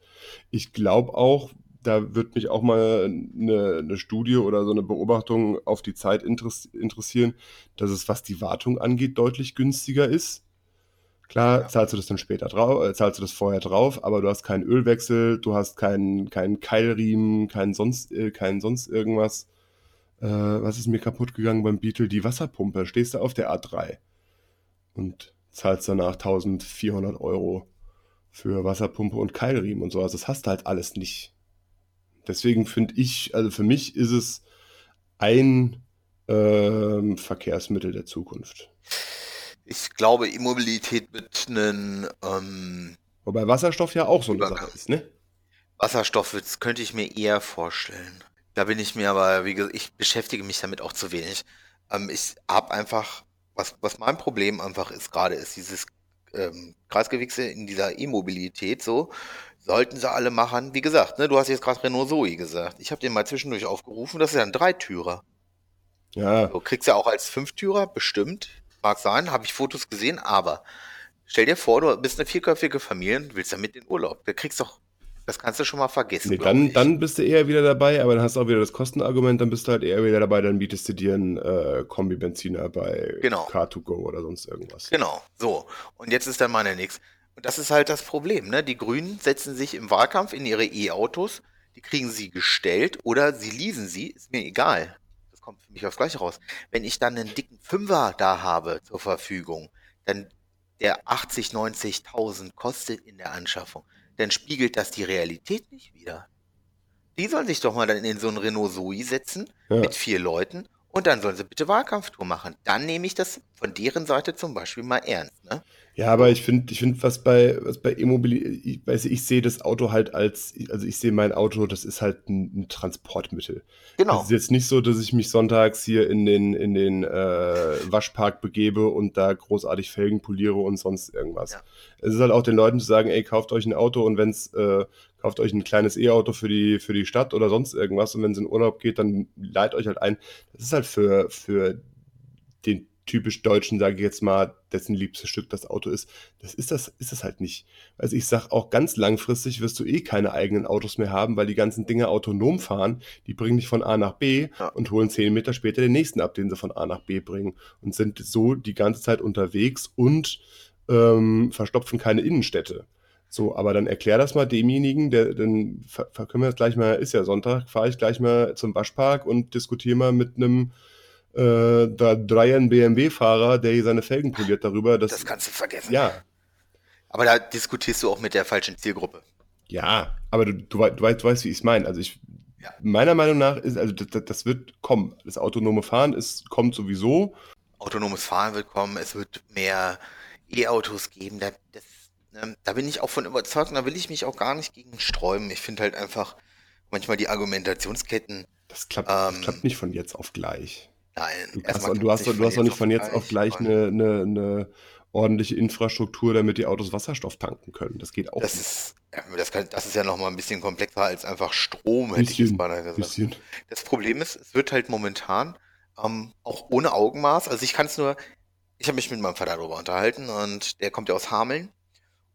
Ich glaube auch, da wird mich auch mal eine, eine, Studie oder so eine Beobachtung auf die Zeit interessieren, dass es, was die Wartung angeht, deutlich günstiger ist. Klar, ja. zahlst du das dann später drauf, äh, zahlst du das vorher drauf, aber du hast keinen Ölwechsel, du hast keinen, keinen Keilriemen, keinen sonst, äh, keinen sonst irgendwas äh, was ist mir kaputt gegangen beim Beetle? Die Wasserpumpe. Stehst du auf der A3 und zahlst danach 1400 Euro für Wasserpumpe und Keilriemen und so. Also das hast du halt alles nicht. Deswegen finde ich, also für mich ist es ein ähm, Verkehrsmittel der Zukunft. Ich glaube, Immobilität mit einem. Ähm, Wobei Wasserstoff ja auch so eine Sache ist, ne? Wasserstoff das könnte ich mir eher vorstellen. Da bin ich mir aber, wie gesagt, ich beschäftige mich damit auch zu wenig. Ähm, ich habe einfach, was, was mein Problem einfach ist gerade, ist dieses ähm, Kreisgewichse in dieser E-Mobilität so. Sollten sie alle machen, wie gesagt, ne, du hast jetzt gerade Renault Zoe gesagt. Ich habe den mal zwischendurch aufgerufen, das ist ja ein Dreitürer. Ja. Du kriegst ja auch als Fünftürer, bestimmt. Mag sein, habe ich Fotos gesehen, aber stell dir vor, du bist eine vierköpfige Familie und willst damit in Urlaub. Du kriegst doch Das kannst du schon mal vergessen. Nee, dann, dann bist du eher wieder dabei, aber dann hast du auch wieder das Kostenargument, dann bist du halt eher wieder dabei, dann bietest du dir einen äh, Kombi-Benziner bei Genau. Car2Go oder sonst irgendwas. Genau, so. Und jetzt ist dann meine nächste. Und das ist halt das Problem, ne? Die Grünen setzen sich im Wahlkampf in ihre E-Autos, die kriegen sie gestellt oder sie leasen sie, ist mir egal. Kommt für mich aufs Gleiche raus. Wenn ich dann einen dicken Fünfer da habe zur Verfügung, dann der 80, 90.000 kostet in der Anschaffung, dann spiegelt das die Realität nicht wieder. Die sollen sich doch mal dann in so einen Renault Zoe setzen Ja. mit vier Leuten und dann sollen sie bitte Wahlkampftour machen. Dann nehme ich das von deren Seite zum Beispiel mal ernst. Ne? Ja, aber ich finde, ich finde, was bei, was bei E-Mobilität, ich, weiß, ich sehe das Auto halt als, also ich sehe mein Auto, das ist halt ein, ein Transportmittel. Genau. Es ist jetzt nicht so, dass ich mich sonntags hier in den, in den äh, Waschpark begebe und da großartig Felgen poliere und sonst irgendwas. Ja. Es ist halt auch den Leuten zu sagen, ey, kauft euch ein Auto und wenn's, äh, kauft euch ein kleines E-Auto für die, für die Stadt oder sonst irgendwas und wenn es in Urlaub geht, dann leiht euch halt ein. Das ist halt für, für den typisch Deutschen, sage ich jetzt mal, dessen liebstes Stück das Auto ist. Das ist das, ist das halt nicht. Also ich sag auch ganz langfristig wirst du eh keine eigenen Autos mehr haben, weil die ganzen Dinge autonom fahren. Die bringen dich von A nach B Ja. und holen zehn Meter später den nächsten ab, den sie von A nach B bringen und sind so die ganze Zeit unterwegs und ähm, verstopfen keine Innenstädte. So, aber dann erklär das mal demjenigen, der, dann können wir das gleich mal, ist ja Sonntag, fahre ich gleich mal zum Waschpark und diskutiere mal mit einem äh, da Dreiern BMW-Fahrer, der hier seine Felgen poliert darüber, dass, Das kannst du vergessen. ja, Aber da diskutierst du auch mit der falschen Zielgruppe. ja, aber du, du, du, weißt, du weißt, wie ich es meine. Also ich, Ja. meiner Meinung nach ist, also das, das wird kommen. Das autonome Fahren ist, kommt sowieso. Autonomes Fahren wird kommen, es wird mehr E-Autos geben. Da, das, ne, da bin ich auch von überzeugt und da will ich mich auch gar nicht gegen sträuben. Ich finde halt einfach manchmal die Argumentationsketten, Das klappt, Ähm, das klappt nicht von jetzt auf gleich. Nein. Du, hast, erstmal du, hast, du hast doch nicht von jetzt auf gleich und eine, eine, eine ordentliche Infrastruktur, damit die Autos Wasserstoff tanken können. Das geht auch Das nicht. ist, ja, das, kann, das ist ja nochmal ein bisschen komplexer als einfach Strom, hätte ich jetzt Bisschen, beinahe gesagt. bisschen. Das Problem ist, es wird halt momentan ähm, auch ohne Augenmaß, also ich kann es nur, ich habe mich mit meinem Vater darüber unterhalten und der kommt ja aus Hameln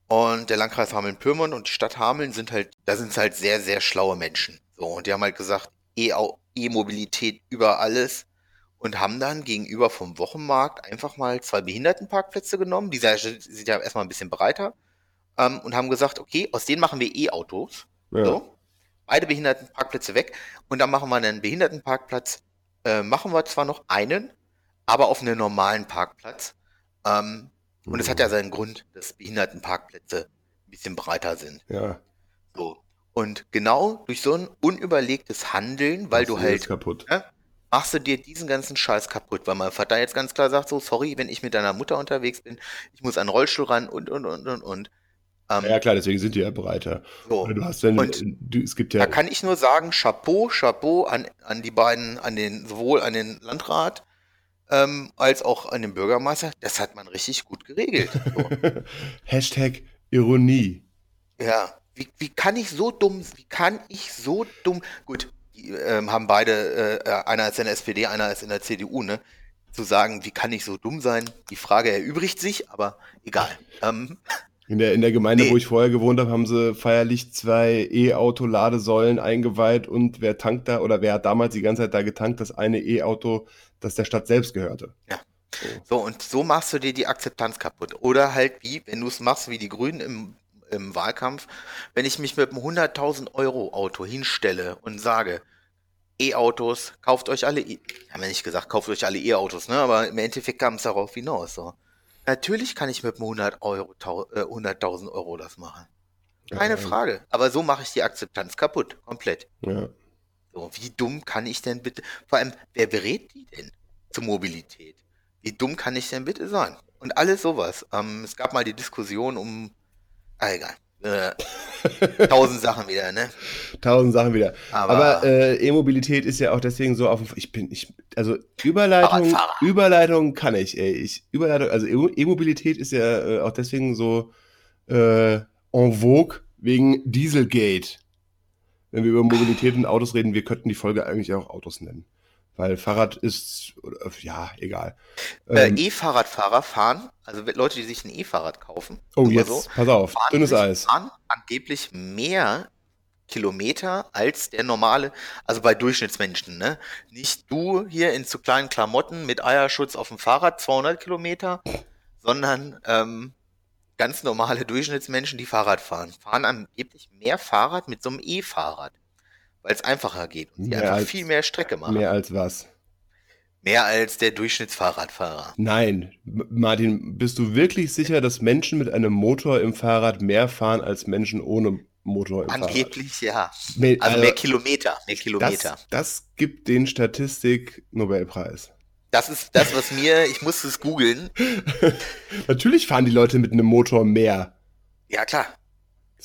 und der Landkreis Hameln-Pyrmont und die Stadt Hameln sind halt, da sind es halt sehr, sehr schlaue Menschen. So, und die haben halt gesagt, E-Mobilität über alles und haben dann gegenüber vom Wochenmarkt einfach mal zwei Behindertenparkplätze genommen, die sind ja- erstmal ein bisschen breiter ähm, und haben gesagt, okay, aus denen machen wir E-Autos. Ja. So. Beide Behindertenparkplätze weg. Und dann machen wir einen Behindertenparkplatz. Äh, machen wir zwar noch einen, aber auf einem normalen Parkplatz. Ähm, und es hat ja seinen Grund, dass Behindertenparkplätze ein bisschen breiter sind. Ja, So. Und genau durch so ein unüberlegtes Handeln, weil machst du das halt, kaputt. ne, machst du dir diesen ganzen Scheiß kaputt, weil mein Vater jetzt ganz klar sagt, so, sorry, wenn ich mit deiner Mutter unterwegs bin, ich muss an den Rollstuhl ran und, und, und, und, und. Ähm, Ja, klar, deswegen sind die ja breiter. so. Du hast, wenn, Und du, es gibt Da ja, kann ich nur sagen, Chapeau, Chapeau an, an die beiden, an den, sowohl an den Landrat ähm, als auch an den Bürgermeister. Das hat man richtig gut geregelt. So. Hashtag Ironie. ja, wie, wie kann ich so dumm, wie kann ich so dumm, gut, ähm, haben beide, äh, einer ist in der SPD, einer ist in der CDU, ne? Zu sagen, wie kann ich so dumm sein? Die Frage erübrigt sich, aber egal. Ähm, In der, in der Gemeinde, Nee. wo ich vorher gewohnt habe, haben sie feierlich zwei E-Auto-Ladesäulen eingeweiht und wer tankt da oder wer hat damals die ganze Zeit da getankt, das eine E-Auto, das der Stadt selbst gehörte. Ja. So. So, und so machst du dir die Akzeptanz kaputt. Oder halt wie, wenn du es machst wie die Grünen im, im Wahlkampf, wenn ich mich mit einem 100.000 Euro Auto hinstelle und sage, E-Autos, kauft euch alle, E- haben wir nicht gesagt, kauft euch alle E-Autos, ne? Aber im Endeffekt kam es darauf hinaus, so. Natürlich kann ich mit einem 100 Euro, äh, 100.000 Euro das machen. Keine Ja, Frage. Aber so mache ich die Akzeptanz kaputt. Komplett. Ja. So, wie dumm kann ich denn bitte, vor allem, wer berät die denn zur Mobilität? Wie dumm kann ich denn bitte sein? Und alles sowas. Ähm, es gab mal die Diskussion um, ah, egal, äh, tausend Sachen wieder, ne? Tausend Sachen wieder. Aber, Aber äh, E-Mobilität ist ja auch deswegen so auf dem. Ich bin, ich, also Überleitung. Überleitung kann ich, ey. Ich, Überleitung, also E-Mobilität ist ja äh, auch deswegen so äh, en vogue wegen Dieselgate. Wenn wir über Mobilität und Autos reden, wir könnten die Folge eigentlich auch Autos nennen. Weil Fahrrad ist, ja, egal. äh, Ähm, E-Fahrradfahrer fahren, also Leute, die sich ein E-Fahrrad kaufen, oh, jetzt, so, pass auf, fahren, dünnes Eis. fahren angeblich mehr Kilometer als der normale, also bei Durchschnittsmenschen, ne? Nicht du hier in zu kleinen Klamotten mit Eierschutz auf dem Fahrrad 200 Kilometer, sondern ähm, ganz normale Durchschnittsmenschen, die Fahrrad fahren, fahren angeblich mehr Fahrrad mit so einem E-Fahrrad, weil es einfacher geht und sie einfach als, viel mehr Strecke machen. Mehr als was? Mehr als der Durchschnittsfahrradfahrer. Nein. Martin, bist du wirklich sicher, dass Menschen mit einem Motor im Fahrrad mehr fahren als Menschen ohne Motor im Angeblich Fahrrad? ja. Mehr, also, also, mehr Kilometer. Mehr Kilometer. Das, das gibt den Statistik-Nobelpreis. Das ist das, was mir, ich musste es googeln. Natürlich fahren die Leute mit einem Motor mehr. Ja, klar.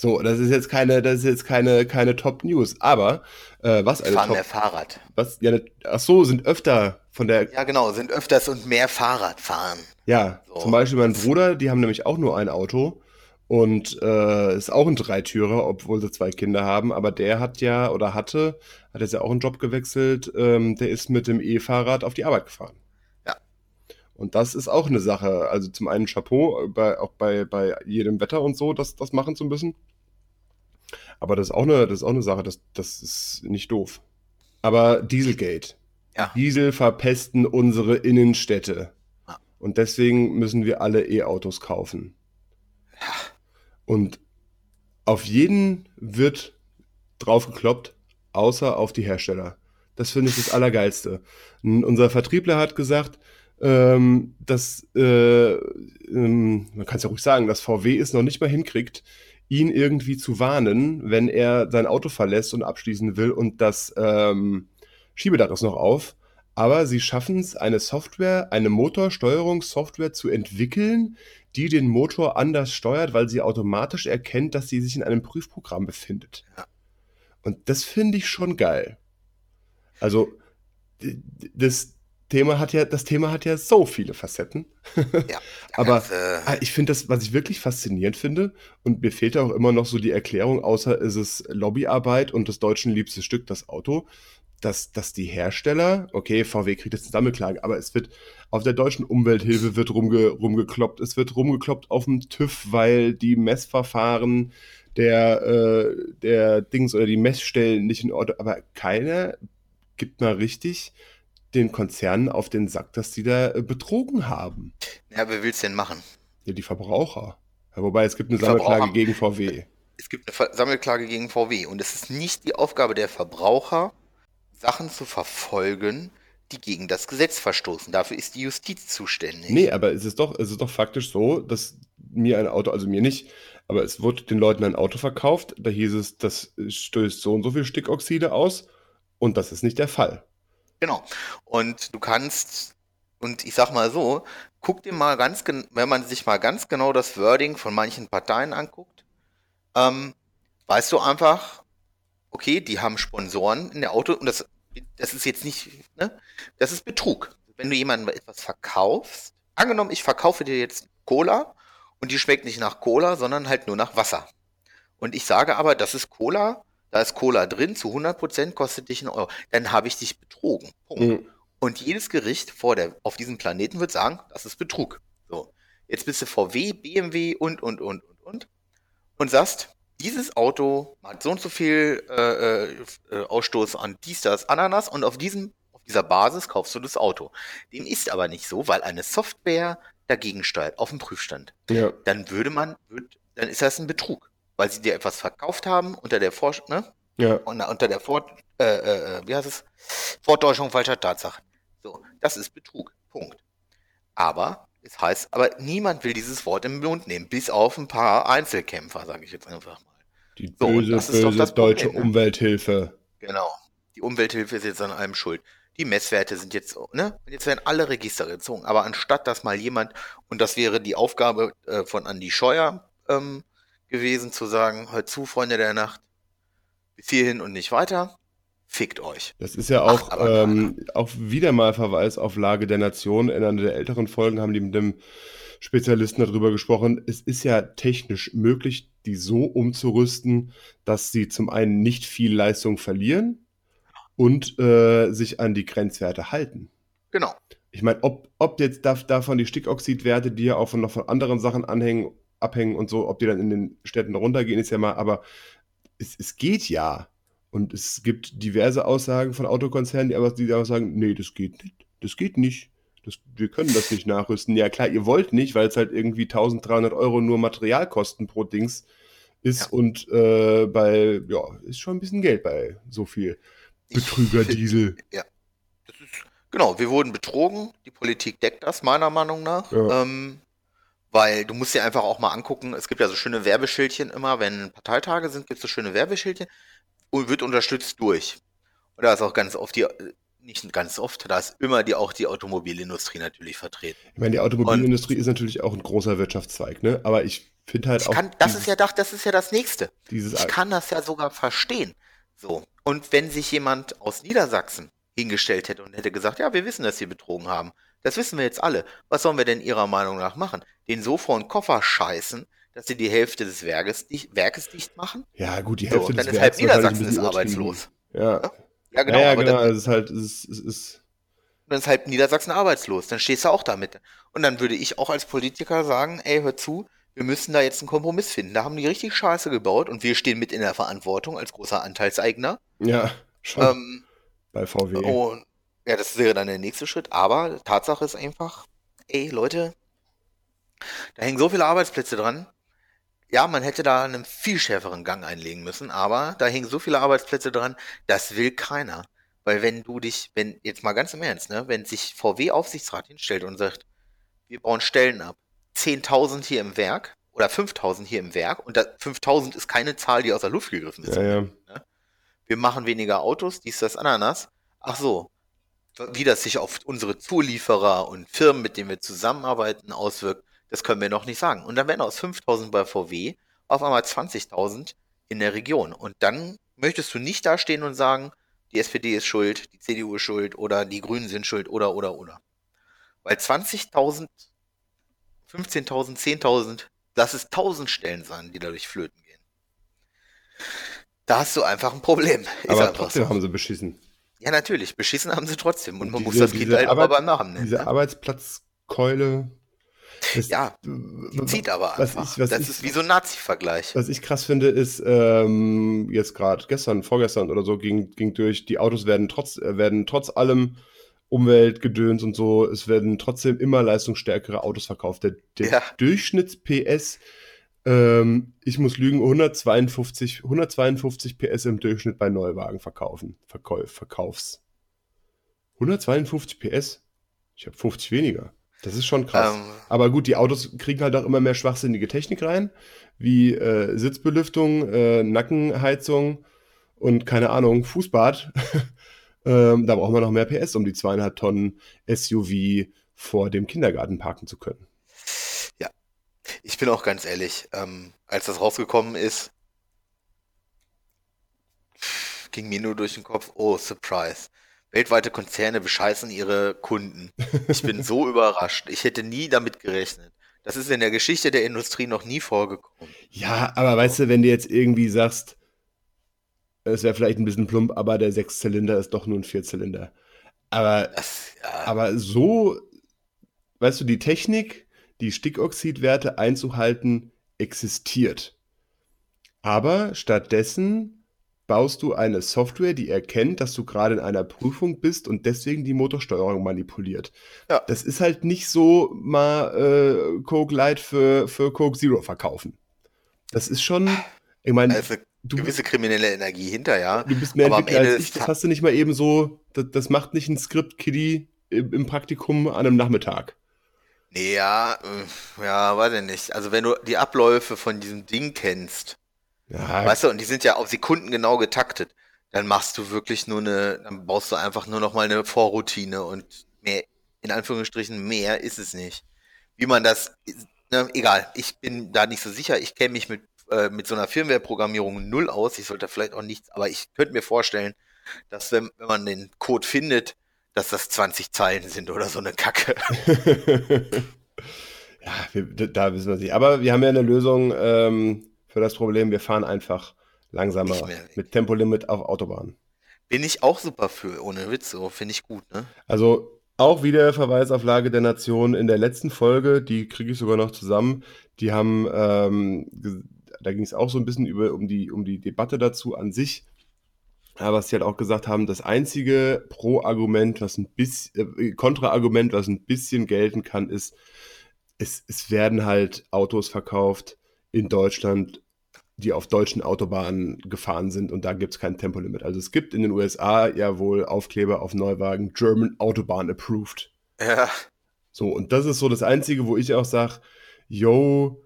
So, das ist jetzt keine, das ist jetzt keine, keine Top News. Aber äh, was eine fahren Top, mehr Fahrrad. Was? Ja, ach so, sind öfter von der. Ja, genau, sind öfters und mehr Fahrrad fahren. Ja, so. zum Beispiel mein Bruder, die haben nämlich auch nur ein Auto und äh, ist auch ein Dreitürer, obwohl sie zwei Kinder haben. Aber der hat ja oder hatte, hat jetzt ja auch einen Job gewechselt. Ähm, der ist mit dem E-Fahrrad auf die Arbeit gefahren. Und das ist auch eine Sache. Also zum einen Chapeau, bei, auch bei, bei jedem Wetter und so, das, das machen zu müssen. Aber das ist auch eine, das ist auch eine Sache, das, das ist nicht doof. Aber Dieselgate. Ja. Diesel verpesten unsere Innenstädte. Ja. Und deswegen müssen wir alle E-Autos kaufen. Ja. Und auf jeden wird drauf gekloppt, außer auf die Hersteller. Das finde ich das Allergeilste. Und unser Vertriebler hat gesagt, ähm, dass, äh, ähm, man kann es ja ruhig sagen, dass VW es noch nicht mal hinkriegt, ihn irgendwie zu warnen, wenn er sein Auto verlässt und abschließen will und das ähm, Schiebedach ist noch auf. Aber sie schaffen es, eine Software, eine Motorsteuerungssoftware zu entwickeln, die den Motor anders steuert, weil sie automatisch erkennt, dass sie sich in einem Prüfprogramm befindet. Und das finde ich schon geil. Also, das, Thema hat ja, das Thema hat ja so viele Facetten. Ja, Aber äh, ich finde das, was ich wirklich faszinierend finde, und mir fehlt auch immer noch so die Erklärung, außer ist es Lobbyarbeit und des Deutschen liebstes Stück, das Auto, dass, dass die Hersteller, okay, VW kriegt jetzt eine Sammelklage, aber es wird auf der deutschen Umwelthilfe wird rumge, rumgekloppt, es wird rumgekloppt auf dem TÜV, weil die Messverfahren der, äh, der Dings oder die Messstellen nicht in Ordnung, aber keiner gibt mal richtig den Konzernen auf den Sack, dass die da äh, betrogen haben. Ja, wer will es denn machen? Ja, die Verbraucher. Ja, wobei es gibt eine die Sammelklage gegen VW. Es gibt eine Sammelklage gegen VW und es ist nicht die Aufgabe der Verbraucher, Sachen zu verfolgen, die gegen das Gesetz verstoßen. Dafür ist die Justiz zuständig. Nee, aber es ist doch, es ist doch faktisch so, dass mir ein Auto, also mir nicht, aber es wurde den Leuten ein Auto verkauft, da hieß es, das stößt so und so viel Stickoxide aus und das ist nicht der Fall. Genau. Und du kannst, und ich sag mal so, guck dir mal ganz, wenn man sich mal ganz genau das Wording von manchen Parteien anguckt, ähm, weißt du einfach, okay, die haben Sponsoren in der Auto und das, das ist jetzt nicht, ne, das ist Betrug. Wenn du jemandem etwas verkaufst, angenommen, ich verkaufe dir jetzt Cola und die schmeckt nicht nach Cola, sondern halt nur nach Wasser. Und ich sage aber, das ist Cola da ist Cola drin, zu 100% kostet dich einen Euro. Dann habe ich dich betrogen. Punkt. Mhm. Und jedes Gericht vor der, auf diesem Planeten wird sagen, das ist Betrug. So. Jetzt bist du VW, BMW und, und, und, und, und. Und sagst, dieses Auto hat so und so viel äh, äh, Ausstoß an dies, das, Ananas und auf diesem, auf dieser Basis kaufst du das Auto. Dem ist aber nicht so, weil eine Software dagegen steuert, auf dem Prüfstand. Ja. Dann würde man, würd, dann ist das ein Betrug weil sie dir etwas verkauft haben unter der Vor ne? Ja. unter der Vor äh, äh, wie heißt es? Vortäuschung falscher Tatsachen. So, das ist Betrug. Punkt. Aber es heißt, aber niemand will dieses Wort im Mund nehmen, bis auf ein paar Einzelkämpfer, sage ich jetzt einfach mal. Die böse, so, böse deutsche Problem, ne? Umwelthilfe. Genau. Die Umwelthilfe ist jetzt an allem schuld. Die Messwerte sind jetzt, ne? Und jetzt werden alle Register gezogen. Aber anstatt dass mal jemand, und das wäre die Aufgabe äh, von Andy Scheuer, ähm, gewesen zu sagen, hört zu, Freunde der Nacht, bis hierhin und nicht weiter. Fickt euch. Das ist ja auch, ähm, auch wieder mal Verweis auf Lage der Nation. In einer der älteren Folgen haben die mit dem Spezialisten darüber gesprochen. Es ist ja technisch möglich, die so umzurüsten, dass sie zum einen nicht viel Leistung verlieren und äh, sich an die Grenzwerte halten. Genau. Ich meine, ob, ob jetzt davon die Stickoxidwerte, die ja auch von, noch von anderen Sachen anhängen, abhängen und so, ob die dann in den Städten runtergehen, ist ja mal, aber es, es geht ja. Und es gibt diverse Aussagen von Autokonzernen, die aber, die aber sagen, nee, das geht nicht. Das geht nicht. Das, wir können das nicht nachrüsten. Ja klar, ihr wollt nicht, weil es halt irgendwie 1300 Euro nur Materialkosten pro Dings ist ja. und äh, bei, ja, ist schon ein bisschen Geld bei so viel Betrügerdiesel. Ja. Ist, genau, wir wurden betrogen. Die Politik deckt das meiner Meinung nach. Ja. Ähm, weil du musst dir einfach auch mal angucken, es gibt ja so schöne Werbeschildchen immer, wenn Parteitage sind, gibt es so schöne Werbeschildchen und wird unterstützt durch. Und da ist auch ganz oft die, nicht ganz oft, da ist immer die auch die Automobilindustrie natürlich vertreten. Ich meine, die Automobilindustrie und, ist natürlich auch ein großer Wirtschaftszweig, ne? Aber ich finde halt auch. Kann, das dieses, ist ja das ist ja das nächste. ich kann das ja sogar verstehen. So. Und wenn sich jemand aus Niedersachsen hingestellt hätte und hätte gesagt, ja, wir wissen, dass sie betrogen haben. Das wissen wir jetzt alle. Was sollen wir denn Ihrer Meinung nach machen? Den so vor den Koffer scheißen, dass sie die Hälfte des Werkes dicht, Werkes dicht machen? Ja, gut, die Hälfte so, des Werkes. Dann ist halb Niedersachsen ist arbeitslos. Ja. Ja, genau. Ja, ja genau. Dann, es ist halt, es ist, es ist. Dann ist halb Niedersachsen arbeitslos. Dann stehst du auch damit. Und dann würde ich auch als Politiker sagen, ey, hör zu, wir müssen da jetzt einen Kompromiss finden. Da haben die richtig Scheiße gebaut und wir stehen mit in der Verantwortung als großer Anteilseigner. Ja, schon. Ähm, bei VW. Und ja, das wäre dann der nächste Schritt. Aber Tatsache ist einfach, ey, Leute, da hängen so viele Arbeitsplätze dran. Ja, man hätte da einen viel schärferen Gang einlegen müssen, aber da hängen so viele Arbeitsplätze dran, das will keiner. Weil wenn du dich, wenn, jetzt mal ganz im Ernst, ne, wenn sich VW-Aufsichtsrat hinstellt und sagt, wir bauen Stellen ab, 10.000 hier im Werk oder 5.000 hier im Werk und 5.000 ist keine Zahl, die aus der Luft gegriffen ist. Ja, ja. Ne? Wir machen weniger Autos, dies, das, Ananas. Ach so, wie das sich auf unsere Zulieferer und Firmen, mit denen wir zusammenarbeiten, auswirkt, das können wir noch nicht sagen. Und dann werden aus 5000 bei VW auf einmal 20.000 in der Region. Und dann möchtest du nicht dastehen und sagen, die SPD ist schuld, die CDU ist schuld oder die Grünen sind schuld oder oder oder. Weil 20.000, 15.000, 10.000, lass es 1000 Stellen sein, die dadurch flöten gehen. Da hast du einfach ein Problem. Ist Aber trotzdem so. haben sie beschissen. Ja, natürlich. Beschissen haben sie trotzdem. Und man diese, muss das Kind halt Arbeit, aber beim Namen nennen. Diese ne? Arbeitsplatzkeule. Das, ja, die zieht aber einfach. Ich, das ich, ist wie so ein Nazi-Vergleich. Was ich krass finde, ist, ähm, jetzt gerade gestern, vorgestern oder so, ging, ging durch, die Autos werden trotz, äh, werden trotz allem Umweltgedöns und so, es werden trotzdem immer leistungsstärkere Autos verkauft. Der, der ja. Durchschnitts-PS ähm, ich muss lügen, 152, 152 PS im Durchschnitt bei Neuwagen verkaufen. Verkauf, Verkaufs. 152 PS? Ich habe 50 weniger. Das ist schon krass. Ähm, Aber gut, die Autos kriegen halt auch immer mehr schwachsinnige Technik rein, wie äh, Sitzbelüftung, äh, Nackenheizung und keine Ahnung, Fußbad. ähm, da braucht man noch mehr PS, um die zweieinhalb Tonnen SUV vor dem Kindergarten parken zu können. Ich bin auch ganz ehrlich, ähm, als das rausgekommen ist, ging mir nur durch den Kopf, oh, Surprise. Weltweite Konzerne bescheißen ihre Kunden. Ich bin so überrascht. Ich hätte nie damit gerechnet. Das ist in der Geschichte der Industrie noch nie vorgekommen. Ja, aber weißt du, wenn du jetzt irgendwie sagst, es wäre vielleicht ein bisschen plump, aber der Sechszylinder ist doch nur ein Vierzylinder. Aber, das, ja. aber so, weißt du, die Technik die Stickoxidwerte einzuhalten, existiert. Aber stattdessen baust du eine Software, die erkennt, dass du gerade in einer Prüfung bist und deswegen die Motorsteuerung manipuliert. Ja. Das ist halt nicht so mal äh, Coke Light für, für Coke Zero verkaufen. Das ist schon, ich meine, also du gewisse kriminelle Energie hinter, ja. Du bist mehr aber Entwickler als ich, das hast du nicht mal eben so, das, das macht nicht ein Skript-Kiddie im, im Praktikum an einem Nachmittag. Nee, ja, äh, ja, weiß ich nicht. Also wenn du die Abläufe von diesem Ding kennst, ja. weißt du, und die sind ja auf Sekunden genau getaktet, dann machst du wirklich nur eine, dann baust du einfach nur noch mal eine Vorroutine und mehr, in Anführungsstrichen, mehr ist es nicht. Wie man das, ne, egal, ich bin da nicht so sicher, ich kenne mich mit, äh, mit so einer Firmware-Programmierung null aus, ich sollte vielleicht auch nichts, aber ich könnte mir vorstellen, dass wenn, wenn man den Code findet, dass das 20 Zeilen sind oder so eine Kacke. ja, wir, da wissen wir nicht. Aber wir haben ja eine Lösung ähm, für das Problem. Wir fahren einfach langsamer mit Tempolimit auf Autobahnen. Bin ich auch super für, ohne Witz, so finde ich gut, ne? Also auch wieder Verweis auf Lage der Nation in der letzten Folge, die kriege ich sogar noch zusammen. Die haben ähm, da ging es auch so ein bisschen über, um, die, um die Debatte dazu an sich. Aber was sie halt auch gesagt haben, das einzige Pro-Argument, was ein bisschen, äh, Kontra-Argument, was ein bisschen gelten kann, ist, es, es werden halt Autos verkauft in Deutschland, die auf deutschen Autobahnen gefahren sind und da gibt es kein Tempolimit. Also es gibt in den USA ja wohl Aufkleber auf Neuwagen German Autobahn Approved. Ja. So, und das ist so das Einzige, wo ich auch sage, yo,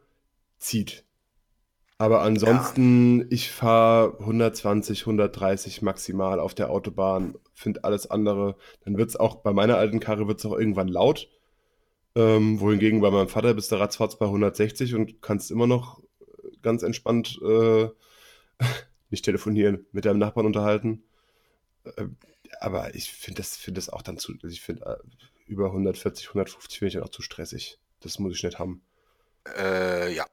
zieht. Aber ansonsten, ja. ich fahre 120, 130 maximal auf der Autobahn, finde alles andere. Dann wird es auch, bei meiner alten Karre wird es auch irgendwann laut. Ähm, wohingegen bei meinem Vater bist du ratzfatz bei 160 und kannst immer noch ganz entspannt äh, nicht telefonieren, mit deinem Nachbarn unterhalten. Äh, aber ich finde das, find das auch dann zu, also ich finde äh, über 140, 150 finde ich dann auch zu stressig. Das muss ich nicht haben. Äh, ja.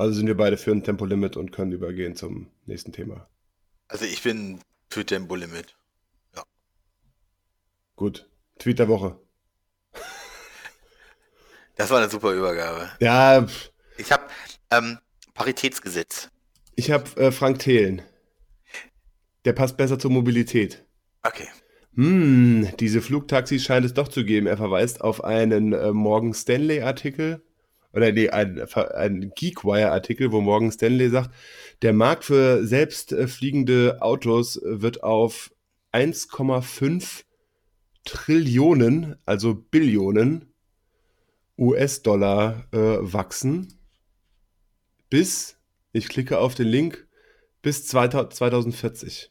Also sind wir beide für ein Tempolimit und können übergehen zum nächsten Thema. Also ich bin für Tempolimit. Ja. Gut. Tweet der Woche. Das war eine super Übergabe. Ja. Ich habe ähm, Paritätsgesetz. Ich habe äh, Frank Thelen. Der passt besser zur Mobilität. Okay. Hm, diese Flugtaxis scheint es doch zu geben. Er verweist auf einen äh, Morgan Stanley-Artikel oder nee, ein, ein Geekwire-Artikel, wo Morgan Stanley sagt, der Markt für selbstfliegende Autos wird auf 1,5 Trillionen, also Billionen US-Dollar äh, wachsen bis, ich klicke auf den Link, bis 2040.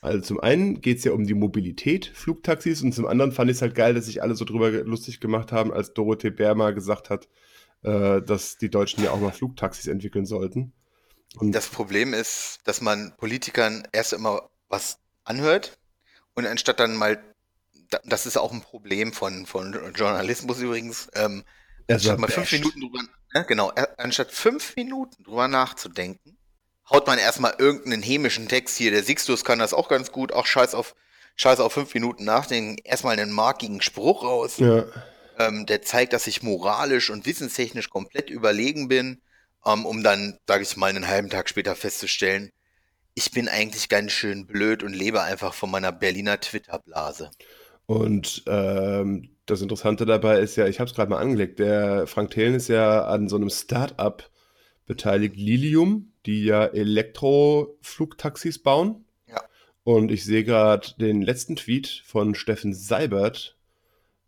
Also zum einen geht es ja um die Mobilität, Flugtaxis, und zum anderen fand ich es halt geil, dass sich alle so drüber lustig gemacht haben, als Dorothee Bär gesagt hat, äh, dass die Deutschen ja auch mal Flugtaxis entwickeln sollten. Und das Problem ist, dass man Politikern erst immer was anhört und anstatt dann mal, das ist auch ein Problem von, von Journalismus übrigens, ähm, anstatt mal fünf Minuten drüber, ne, genau, anstatt fünf Minuten drüber nachzudenken, haut man erstmal irgendeinen hämischen Text hier, der Sixtus kann das auch ganz gut, auch scheiß auf, scheiß auf fünf Minuten nachdenken, erstmal einen markigen Spruch raus, ja. Ähm, der zeigt, dass ich moralisch und wissenstechnisch komplett überlegen bin, ähm, um dann, sage ich mal, einen halben Tag später festzustellen, ich bin eigentlich ganz schön blöd und lebe einfach von meiner Berliner Twitter-Blase. Und ähm, das Interessante dabei ist ja, ich habe es gerade mal angelegt, der Frank Thelen ist ja an so einem Start-up beteiligt, Lilium, die ja Elektroflugtaxis bauen. Ja. Und ich sehe gerade den letzten Tweet von Steffen Seibert,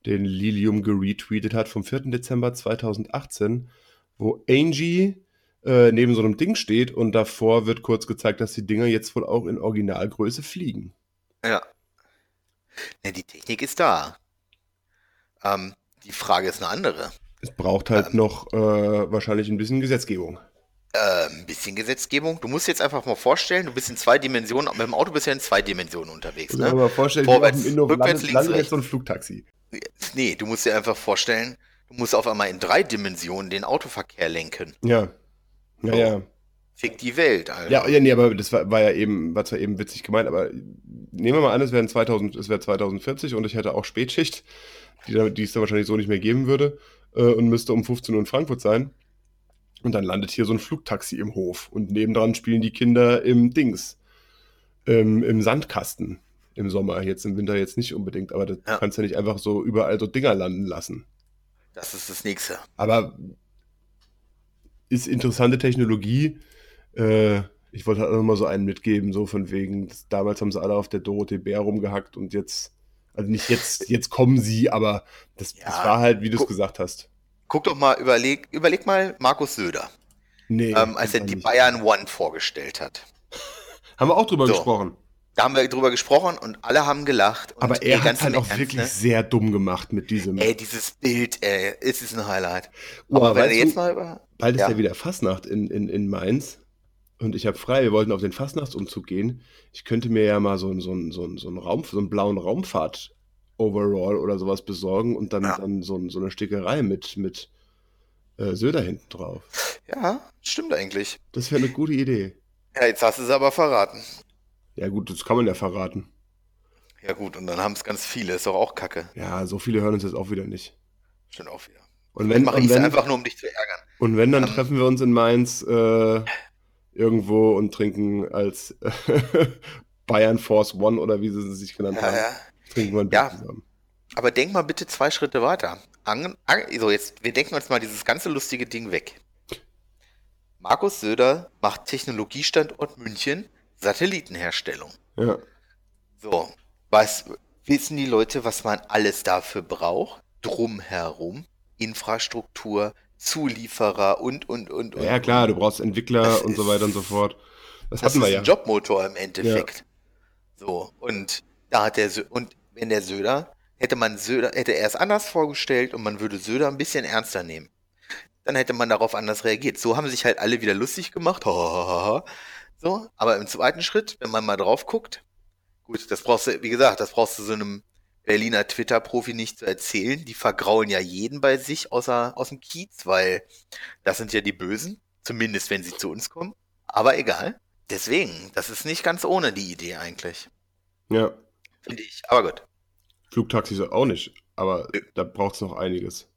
den Lilium geretweetet hat vom 4. Dezember 2018, wo Angie äh, neben so einem Ding steht und davor wird kurz gezeigt, dass die Dinger jetzt wohl auch in Originalgröße fliegen. Ja. Ne, die Technik ist da. Ähm, die Frage ist eine andere. Es braucht halt ähm, noch äh, wahrscheinlich ein bisschen Gesetzgebung. Äh, ein bisschen Gesetzgebung. Du musst jetzt einfach mal vorstellen, du bist in zwei Dimensionen, mit dem Auto bist du ja in zwei Dimensionen unterwegs. Ne? mal vorstellen, Vorwärts, rückwärts, landet, links, landet jetzt so ein Flugtaxi. Nee, du musst dir einfach vorstellen, du musst auf einmal in drei Dimensionen den Autoverkehr lenken. Ja. Ja, so. ja. Fick die Welt, Alter. Ja, ja, nee, aber das war, war ja eben, war zwar eben witzig gemeint, aber nehmen wir mal an, es wäre 2000, es wäre 2040 und ich hätte auch Spätschicht, die, die es da wahrscheinlich so nicht mehr geben würde, äh, und müsste um 15 Uhr in Frankfurt sein. Und dann landet hier so ein Flugtaxi im Hof und nebendran spielen die Kinder im Dings, ähm, im Sandkasten im Sommer, jetzt im Winter jetzt nicht unbedingt, aber das ja. kannst du ja nicht einfach so überall so Dinger landen lassen. Das ist das Nächste. Aber ist interessante Technologie, äh, ich wollte halt auch mal so einen mitgeben, so von wegen, damals haben sie alle auf der Dorothee Bär rumgehackt und jetzt, also nicht jetzt, jetzt kommen sie, aber das, ja, das war halt, wie du es gesagt hast. Guck doch mal, überleg, überleg mal Markus Söder. Nee. Ähm, als er die nicht. Bayern One vorgestellt hat. haben wir auch drüber so. gesprochen. Da haben wir drüber gesprochen und alle haben gelacht. Aber er hat halt auch Ernst, wirklich ne? sehr dumm gemacht mit diesem. Ey, dieses Bild, ey, ist es ein Highlight. Oh, aber wenn jetzt mal über. Bald ja. ist ja wieder Fastnacht in, in, in Mainz und ich habe frei, wir wollten auf den Fastnachtsumzug gehen. Ich könnte mir ja mal so, so, so, so einen Raum, so einen blauen Raumfahrt-Overall oder sowas besorgen und dann, ja. dann so, so eine Stickerei mit, mit äh, Söder hinten drauf. Ja, stimmt eigentlich. Das wäre eine gute Idee. Ja, jetzt hast du es aber verraten. Ja, gut, das kann man ja verraten. Ja, gut, und dann haben es ganz viele, ist doch auch kacke. Ja, so viele hören uns jetzt auch wieder nicht. Stimmt auch wieder. Und wenn, mache ich es einfach nur, um dich zu ärgern. und wenn dann Ähm, treffen wir uns in Mainz äh, irgendwo und trinken als Bayern Force One oder wie sie sich genannt Ja, haben, ja. trinken wir ein Bier Ja. zusammen. Aber denk mal bitte zwei Schritte weiter. An, an, so, jetzt, wir denken uns mal dieses ganze lustige Ding weg. Markus Söder macht Technologiestandort München, Satellitenherstellung. Ja. So, was wissen die Leute, was man alles dafür braucht? Drumherum, Infrastruktur, Zulieferer und, und, und, und. ja, klar, du brauchst Entwickler Das und so ist- weiter und so fort. Das, Das hatten wir ist ja. ein Jobmotor im Endeffekt. So, und da hat der und wenn der Söder, hätte man Söder, hätte er es anders vorgestellt und man würde Söder ein bisschen ernster nehmen. Dann hätte man darauf anders reagiert. So haben sich halt alle wieder lustig gemacht. So, aber im zweiten Schritt, wenn man mal drauf guckt, gut, das brauchst du, wie gesagt, das brauchst du so einem Berliner Twitter-Profi nicht zu erzählen. Die vergraulen ja jeden bei sich außer aus dem Kiez, weil das sind ja die Bösen, zumindest wenn sie zu uns kommen. Aber egal. Deswegen, das ist nicht ganz ohne die Idee eigentlich, Ja. finde ich. Aber gut. Flugtaxis auch nicht, aber Nö. da braucht es noch einiges.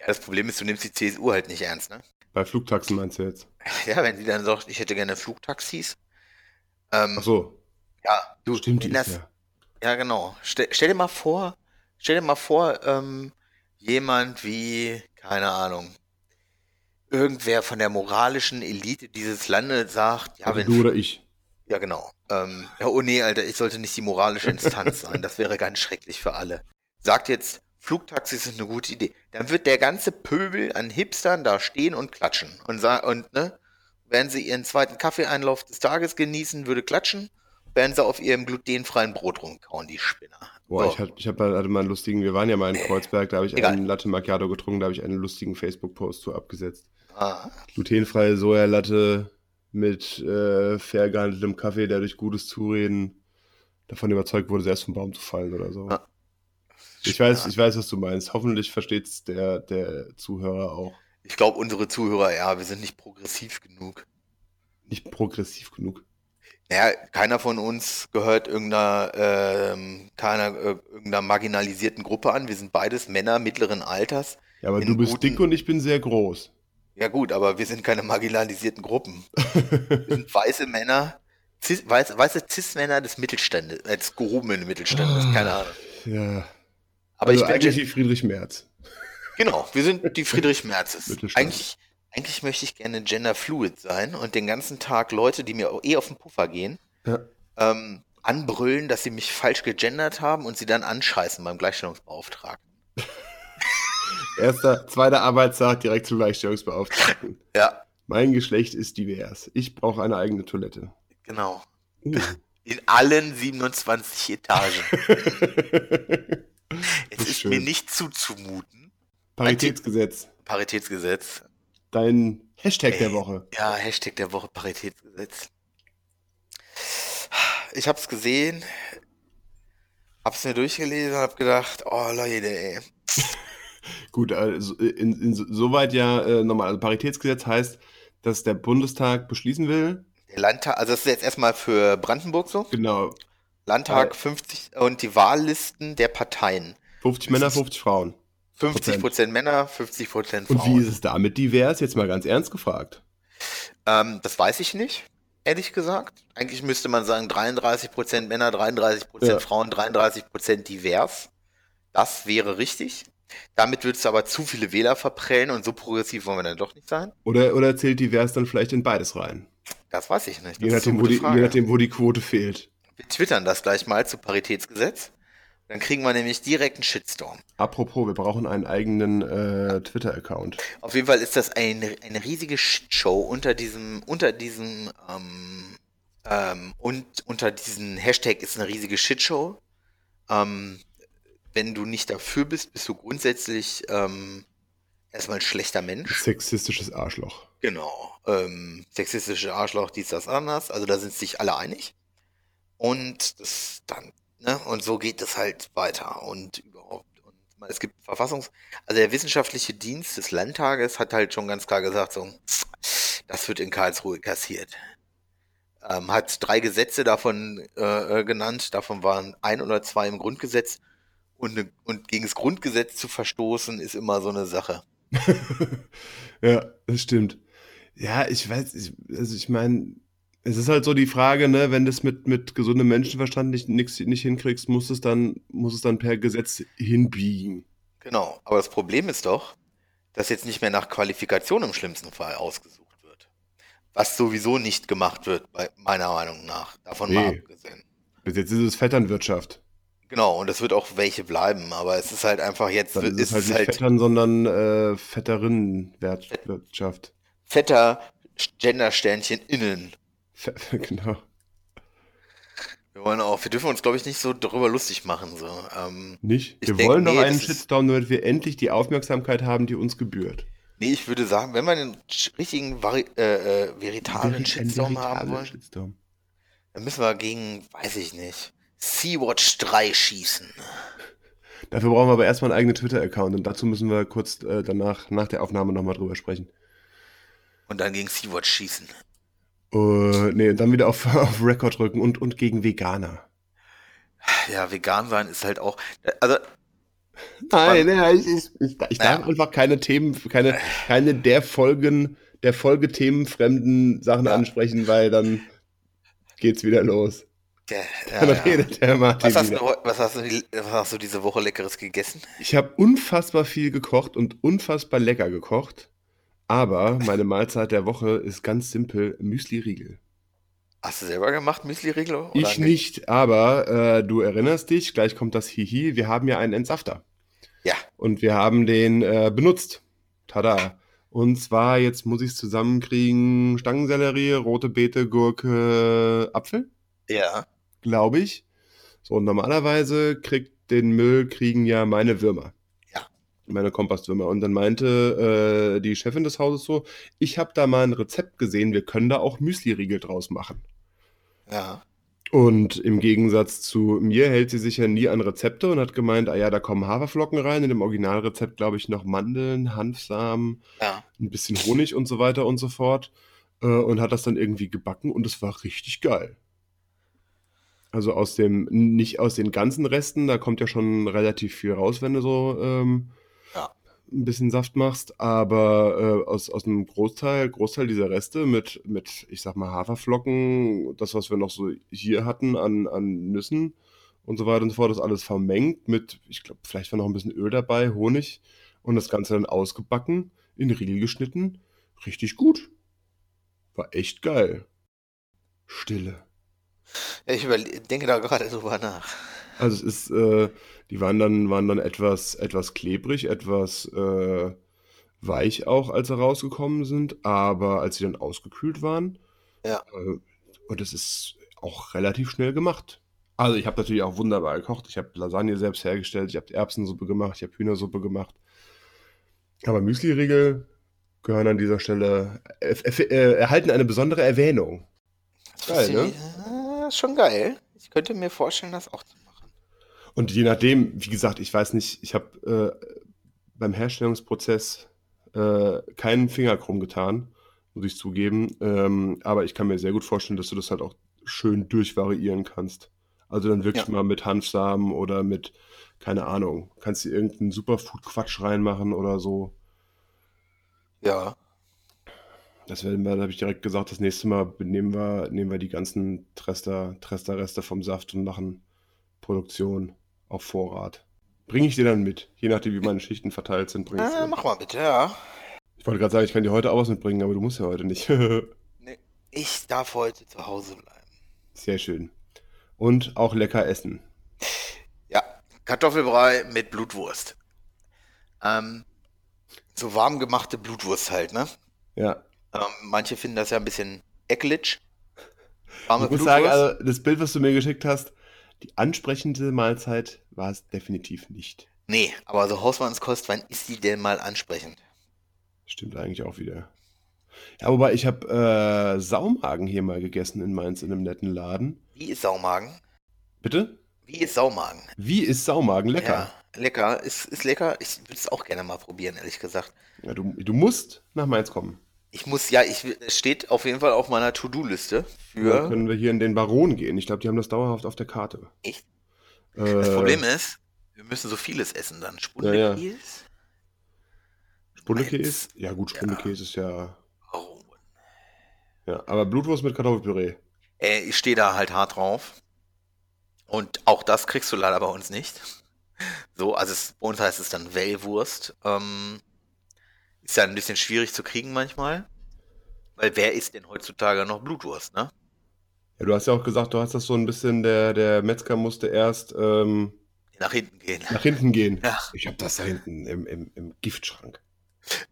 Ja, das Problem ist, du nimmst die CSU halt nicht ernst, ne? Bei Flugtaxen meinst du jetzt? Ja, wenn die dann sagt, ich hätte gerne Flugtaxis. Ähm, Ach so, ja, du, stimmt wenn die das, ja. ja genau. Stell, stell dir mal vor, stell dir mal vor, ähm, jemand wie, keine Ahnung, irgendwer von der moralischen Elite dieses Landes sagt, ja, Also wenn du oder ich. Ja, genau. Ähm, ja, oh nee, Alter, ich sollte nicht die moralische Instanz sein. Das wäre ganz schrecklich für alle. Sagt jetzt, Flugtaxis sind eine gute Idee. Dann wird der ganze Pöbel an Hipstern da stehen und klatschen. Und, und ne, während sie ihren zweiten Kaffeeeinlauf des Tages genießen, würde klatschen, während sie auf ihrem glutenfreien Brot rumkauen, die Spinner. Boah, So. ich, hatte, ich hatte mal einen lustigen, wir waren ja mal in Kreuzberg, da habe ich Egal. einen Latte Macchiato getrunken, da habe ich einen lustigen Facebook-Post zu abgesetzt. Ah, Glutenfreie Sojalatte mit äh, fair gehandeltem Kaffee, der durch gutes Zureden davon überzeugt wurde, selbst vom Baum zu fallen oder so. Ja. Ich weiß, ich weiß, was du meinst. Hoffentlich versteht's der, der Zuhörer auch. ich glaube, unsere Zuhörer, ja, wir sind nicht progressiv genug. Nicht progressiv genug. Naja, keiner von uns gehört irgendeiner, ähm, keiner, äh, irgendeiner marginalisierten Gruppe an. Wir sind beides Männer mittleren Alters. Ja, aber du bist guten- dick und ich bin sehr groß. Ja gut, aber wir sind keine marginalisierten Gruppen. Wir sind weiße Männer, cis, weiß, weiße Cis-Männer des Mittelstandes, des gehobenen Mittelstandes, keine Ahnung. ja. Aber also ich bin eigentlich Gen- wie Friedrich Merz. genau, wir sind die Friedrich Merzes. Eigentlich, eigentlich möchte ich gerne genderfluid sein und den ganzen Tag Leute, die mir eh auf den Puffer gehen, Ja. ähm, anbrüllen, dass sie mich falsch gegendert haben und sie dann anscheißen beim Gleichstellungsbeauftragten. Erster, zweiter Arbeitstag direkt zum Gleichstellungsbeauftragten. Ja, Mein Geschlecht ist divers. Ich brauche eine eigene Toilette. genau. Uh. In allen 27 Etagen. Es ist ist mir nicht zuzumuten. Paritätsgesetz. Paritätsgesetz. Dein Hashtag der Ey. Woche. Ja, Hashtag der Woche Paritätsgesetz. Ich hab's gesehen, hab's mir durchgelesen und hab gedacht, oh Leute, ey. Gut, also in, in, soweit ja äh, nochmal. Also Paritätsgesetz heißt, dass der Bundestag beschließen will. Der Landtag, also das ist jetzt erstmal für Brandenburg so. Genau. Landtag Äh. 50 und die Wahllisten der Parteien. 50 Männer, 50 Frauen. 50 Prozent Männer, 50 Prozent Und wie Frauen. ist es damit divers? Jetzt mal ganz ernst gefragt. Ähm, das weiß ich nicht, ehrlich gesagt. Eigentlich müsste man sagen 33 Prozent Männer, 33 Prozent Ja. Frauen, 33 Prozent divers. Das wäre richtig. Damit würdest du aber zu viele Wähler verprellen und so progressiv wollen wir dann doch nicht sein. Oder, oder zählt divers dann vielleicht in beides rein? Das weiß ich nicht. Je nachdem, wo die, je nachdem, wo die Quote fehlt. Wir twittern das gleich mal zu Paritätsgesetz. Dann kriegen wir nämlich direkt einen Shitstorm. Apropos, wir brauchen einen eigenen äh, Twitter-Account. Auf jeden Fall ist das eine, eine riesige Shitshow unter diesem, unter diesem, ähm, ähm, und unter diesem Hashtag ist eine riesige Shitshow. Ähm, wenn du nicht dafür bist, bist du grundsätzlich ähm, erstmal ein schlechter Mensch. Sexistisches Arschloch. Genau. Ähm, sexistische Arschloch, dies, das, anders. Also da sind sich alle einig. Und das dann, ne, und so geht es halt weiter und überhaupt. Und es gibt Verfassungs-, also der wissenschaftliche Dienst des Landtages hat halt schon ganz klar gesagt, so, das wird in Karlsruhe kassiert. Ähm, hat drei Gesetze davon äh, äh, genannt, davon waren ein oder zwei im Grundgesetz. Und, ne, und gegen das Grundgesetz zu verstoßen, ist immer so eine Sache. Ja, das stimmt. Ja, ich weiß, ich, also ich meine, es ist halt so die Frage, ne, wenn du es mit, mit gesundem Menschenverstand nicht, nix, nicht hinkriegst, muss es dann, muss es dann per Gesetz hinbiegen. Genau. Aber das Problem ist doch, dass jetzt nicht mehr nach Qualifikation im schlimmsten Fall ausgesucht wird. Was sowieso nicht gemacht wird, bei meiner Meinung nach. Davon mal Nee, abgesehen. bis jetzt ist es Vetternwirtschaft. Genau, und es wird auch welche bleiben, aber es ist halt einfach jetzt, Dann ist es ist halt nicht halt Vettern, sondern äh, Vetterinnenwirtschaft. fetter Gendersternchen innen. Genau. Wir wollen auch, wir dürfen uns, glaube ich, nicht so darüber lustig machen. So. Ähm, Nicht? ich Wir wollen doch nee, einen Shitstorm, damit wir endlich die Aufmerksamkeit haben, die uns gebührt. nee, ich würde sagen, wenn wir einen richtigen, vari äh, äh, veritablen Shitstorm haben wollen, Shitstorm. dann müssen wir gegen, weiß ich nicht, Sea-Watch 3 schießen. Dafür brauchen wir aber erstmal einen eigenen Twitter-Account und dazu müssen wir kurz äh, danach, nach der Aufnahme nochmal drüber sprechen. Und dann gegen Sea-Watch schießen. Äh, nee, dann wieder auf, auf Record drücken und, und gegen Veganer. Ja, vegan sein ist halt auch, also, Nein, man, ja, ich, ich, ich, ich darf naja, einfach keine Themen, keine, keine der Folgen, der Folgethemen fremden Sachen ja, ansprechen, weil dann geht's wieder los. ja, Dann ja, ja. redet der Was Martin hast du, wieder. was hast du, was hast du diese Woche Leckeres gegessen? Ich habe unfassbar viel gekocht und unfassbar lecker gekocht, aber meine Mahlzeit der Woche ist ganz simpel Müsli-Riegel. Hast du selber gemacht, Müsli-Riegel Ich nicht? nicht, aber äh, du erinnerst dich, gleich kommt das Hihi, wir haben ja einen Entsafter Ja, und wir haben den äh, benutzt. Tada. Und zwar, jetzt muss ich es zusammenkriegen, Stangensellerie, rote Beete, Gurke, Apfel, ja, glaube ich. So, und normalerweise kriegt den Müll, kriegen ja meine Würmer, ja, meine Kompostwürmer. Und dann meinte äh, die Chefin des Hauses so, ich habe da mal ein Rezept gesehen, wir können da auch Müsli-Riegel draus machen. ja. Und im Gegensatz zu mir hält sie sich ja nie an Rezepte und hat gemeint, ah ja, da kommen Haferflocken rein. In dem Originalrezept, glaube ich, noch Mandeln, Hanfsamen, Ja. ein bisschen Honig und so weiter und so fort. Äh, und hat das dann irgendwie gebacken und es war richtig geil. Also aus dem, nicht aus den ganzen Resten, da kommt ja schon relativ viel raus, wenn du so ähm. Ein bisschen Saft machst, aber äh, aus, aus einem Großteil, Großteil dieser Reste mit, mit, ich sag mal, Haferflocken, das, was wir noch so hier hatten an, an Nüssen und so weiter und so fort, ist alles vermengt mit, ich glaube, vielleicht war noch ein bisschen Öl dabei, Honig und das Ganze dann ausgebacken, in Riegel geschnitten. Richtig gut. War echt geil. Stille. Ich denke da gerade drüber nach. Also es ist, äh, die waren dann, waren dann etwas, etwas klebrig, etwas äh, weich auch, als sie rausgekommen sind, aber als sie dann ausgekühlt waren, Ja, äh, und es ist auch relativ schnell gemacht. Also ich habe natürlich auch wunderbar gekocht. Ich habe Lasagne selbst hergestellt, ich habe Erbsensuppe gemacht, ich habe Hühnersuppe gemacht. Aber Müsli-Riegel gehören an dieser Stelle, äh, äh, erhalten eine besondere Erwähnung. Geil, ne? fasziniert. Ah, schon geil. Ich könnte mir vorstellen, das auch zu. Und je nachdem, wie gesagt, ich weiß nicht, ich habe äh, beim Herstellungsprozess äh, keinen Finger krumm getan, muss ich zugeben. Ähm, aber ich kann mir sehr gut vorstellen, dass du das halt auch schön durchvariieren kannst. Also dann wirklich Ja, mal mit Hanfsamen oder mit, keine Ahnung, kannst du irgendeinen Superfood-Quatsch reinmachen oder so. ja, Das werden wir, da habe ich direkt gesagt, das nächste Mal nehmen wir, nehmen wir die ganzen Trester, Trester-Reste vom Saft und machen Produktion auf Vorrat. Bringe ich dir dann mit. Je nachdem, wie meine Schichten verteilt sind, ah, dir. mach mal bitte, ja. Ich wollte gerade sagen, ich kann dir heute auch was mitbringen, aber du musst ja heute nicht. Nee, ich darf heute zu Hause bleiben. Sehr schön. Und auch lecker essen. Ja, Kartoffelbrei mit Blutwurst. Ähm, so warm gemachte Blutwurst halt, ne? Ja. Ähm, manche finden das ja ein bisschen eklig. Warme Ich muss sagen, Blutwurst. also das Bild, was du mir geschickt hast, die ansprechende Mahlzeit war es definitiv nicht. Nee, aber so Hausmannskost, wann ist die denn mal ansprechend? Stimmt eigentlich auch wieder. Ja, wobei ich habe äh, Saumagen hier mal gegessen in Mainz in einem netten Laden. Wie ist Saumagen? Bitte? Wie ist Saumagen? Wie ist Saumagen? Lecker. Ja, lecker. Ist, ist lecker. Ich würde es auch gerne mal probieren, ehrlich gesagt. Ja, du, du musst nach Mainz kommen. Ich muss, ja, ich, es steht auf jeden Fall auf meiner To-Do-Liste Und dann für. können wir hier in den Baron gehen. Ich glaube, die haben das dauerhaft auf der Karte. Echt? Das Äh, Problem ist, wir müssen so vieles essen dann. ja, ja. Spundekies, Spundekäse? Ja, gut, Spundekäse ist ja. Oh. Ja, aber Blutwurst mit Kartoffelpüree. Äh, ich stehe da halt hart drauf. Und auch das kriegst du leider bei uns nicht. So, also es, bei uns heißt es dann Wellwurst. Ähm, ist ja ein bisschen schwierig zu kriegen manchmal. Weil wer isst denn heutzutage noch Blutwurst, ne? Ja, du hast ja auch gesagt, du hast das so ein bisschen, der, der Metzger musste erst ähm, Nach hinten gehen. nach hinten gehen. Ja. Ich habe das da hinten im, im, im Giftschrank.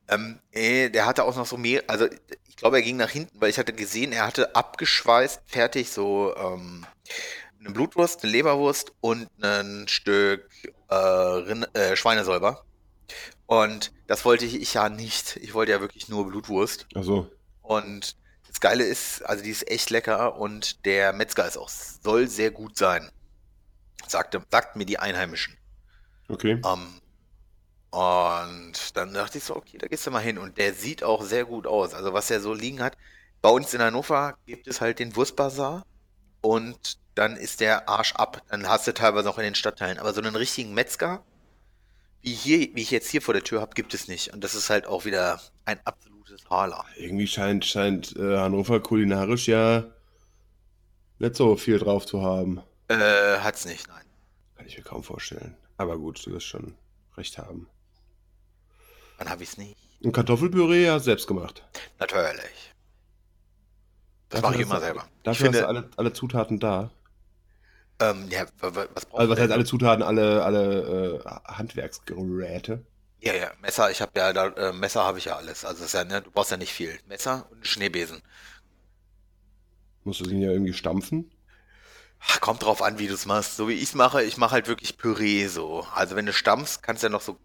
Ähm, nee, der hatte auch noch so mehr, also ich glaube, er ging nach hinten, weil ich hatte gesehen, er hatte abgeschweißt, fertig so ähm, eine Blutwurst, eine Leberwurst und ein Stück äh, äh, Schweinesäuber. Und das wollte ich ja nicht. Ich wollte ja wirklich nur Blutwurst. Also, Und das Geile ist, also die ist echt lecker und der Metzger ist auch, soll sehr gut sein. Sagte, sagten mir die Einheimischen. okay. Ähm, und dann dachte ich so, okay, da gehst du mal hin. Und der sieht auch sehr gut aus. Also was er so liegen hat. Bei uns in Hannover gibt es halt den Wurstbazar und dann ist der Arsch ab. Dann hast du teilweise auch in den Stadtteilen. Aber so einen richtigen Metzger, wie hier, wie ich jetzt hier vor der Tür habe, gibt es nicht. Und das ist halt auch wieder ein absolutes Highlight. Irgendwie scheint, scheint äh, Hannover kulinarisch ja nicht so viel drauf zu haben. Äh, hat's nicht, nein. Kann ich mir kaum vorstellen. Aber gut, du wirst schon recht haben. Dann habe ich es nicht. Und Kartoffelpüree ja selbst gemacht. Natürlich. Das mache ich hast immer selber. Ich Dafür hast finde, du alle, alle Zutaten da. Ähm, ja, wa- wa- was brauchst Also was heißt alle Zutaten, alle, alle äh, Handwerksgeräte. Ja, ja, Messer, ich habe ja da, äh, Messer habe ich ja alles. Also ist ja, ne, du brauchst ja nicht viel. Messer und Schneebesen. Musst du den ja irgendwie stampfen. Ach, Kommt drauf an, wie du es machst. So wie ich es mache, ich mache halt wirklich Püree so. Also wenn du stampfst, kannst du ja noch so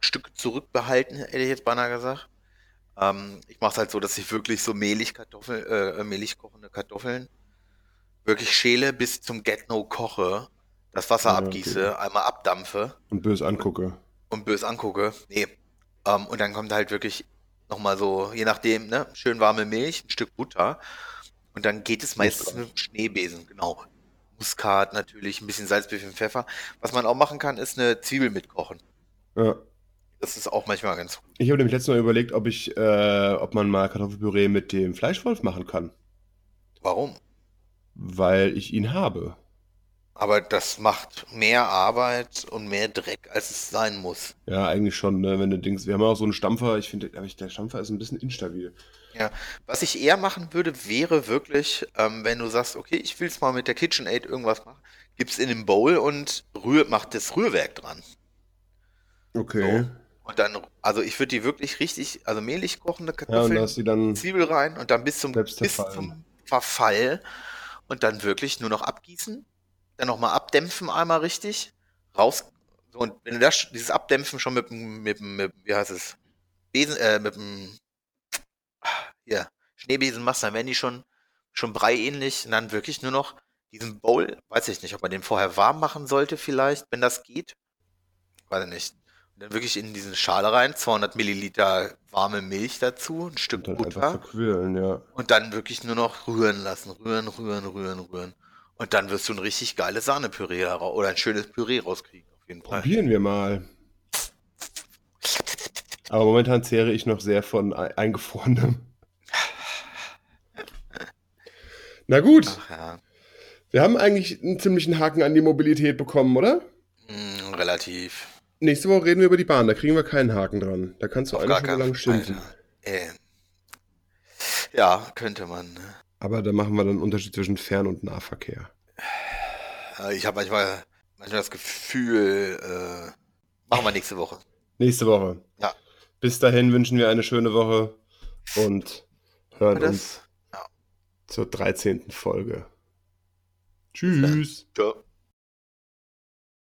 Stücke zurückbehalten, hätte ich jetzt beinahe gesagt. Ähm, ich mache es halt so, dass ich wirklich so mehlig Kartoffel, äh, mehlig kochende Kartoffeln wirklich schäle bis zum Get-No koche, das Wasser Ja, okay. abgieße, einmal abdampfe Und bös angucke. und bös angucke. Nee. Ähm, und dann kommt halt wirklich nochmal so, je nachdem, ne, schön warme Milch, ein Stück Butter. Und dann geht es meistens mit dem Schneebesen, genau. Muskat natürlich, ein bisschen Salz, bisschen Pfeffer. Was man auch machen kann, ist eine Zwiebel mitkochen. Ja. Das ist auch manchmal ganz gut. Ich habe nämlich letztes Mal überlegt, ob ich, äh, ob man mal Kartoffelpüree mit dem Fleischwolf machen kann. Warum? Weil ich ihn habe. Aber das macht mehr Arbeit und mehr Dreck, als es sein muss. Ja, eigentlich schon, ne? Wenn du denkst, wir haben auch so einen Stampfer, ich finde, der Stampfer ist ein bisschen instabil. Ja, was ich eher machen würde, wäre wirklich, ähm, wenn du sagst, okay, ich will es mal mit der KitchenAid irgendwas machen, gib's in den Bowl und rühr, mach das Rührwerk dran. Okay. Und dann, also ich würde die wirklich richtig, also mehlig kochende Ja, und Kartoffeln, dann Zwiebel rein und dann bis zum, bis zum Verfall und dann wirklich nur noch abgießen, dann nochmal abdämpfen einmal richtig, raus. Und wenn du das, dieses Abdämpfen schon mit dem, mit mit, wie heißt es, Besen, äh, mit dem, hier, Schneebesen machst, dann werden die schon, schon breiähnlich und dann wirklich nur noch diesen Bowl, weiß ich nicht, ob man den vorher warm machen sollte vielleicht, wenn das geht. Weiß ich nicht. Dann wirklich in diesen Schale rein, 200 Milliliter warme Milch dazu, ein Stück und Butter verquirlen, ja. und dann wirklich nur noch rühren lassen. Rühren, rühren, rühren, rühren. Und dann wirst du ein richtig geiles Sahnepüree oder ein schönes Püree rauskriegen, auf jeden Fall. Probieren wir mal. Aber momentan zehre ich noch sehr von ei- eingefrorenem. Na gut, Ach ja, wir haben eigentlich einen ziemlichen Haken an die Mobilität bekommen, oder? mm, relativ. Nächste Woche reden wir über die Bahn, da kriegen wir keinen Haken dran. Da kannst du Auf eine Stunde lang schimpfen. Äh, ja, könnte man. ne? Aber da machen wir dann einen Unterschied zwischen Fern- und Nahverkehr. Äh, Ich habe manchmal, manchmal das Gefühl, äh, machen wir nächste Woche. Nächste Woche. Ja. Bis dahin wünschen wir eine schöne Woche und hören Das, uns zur 13. Folge. Tschüss. Ciao.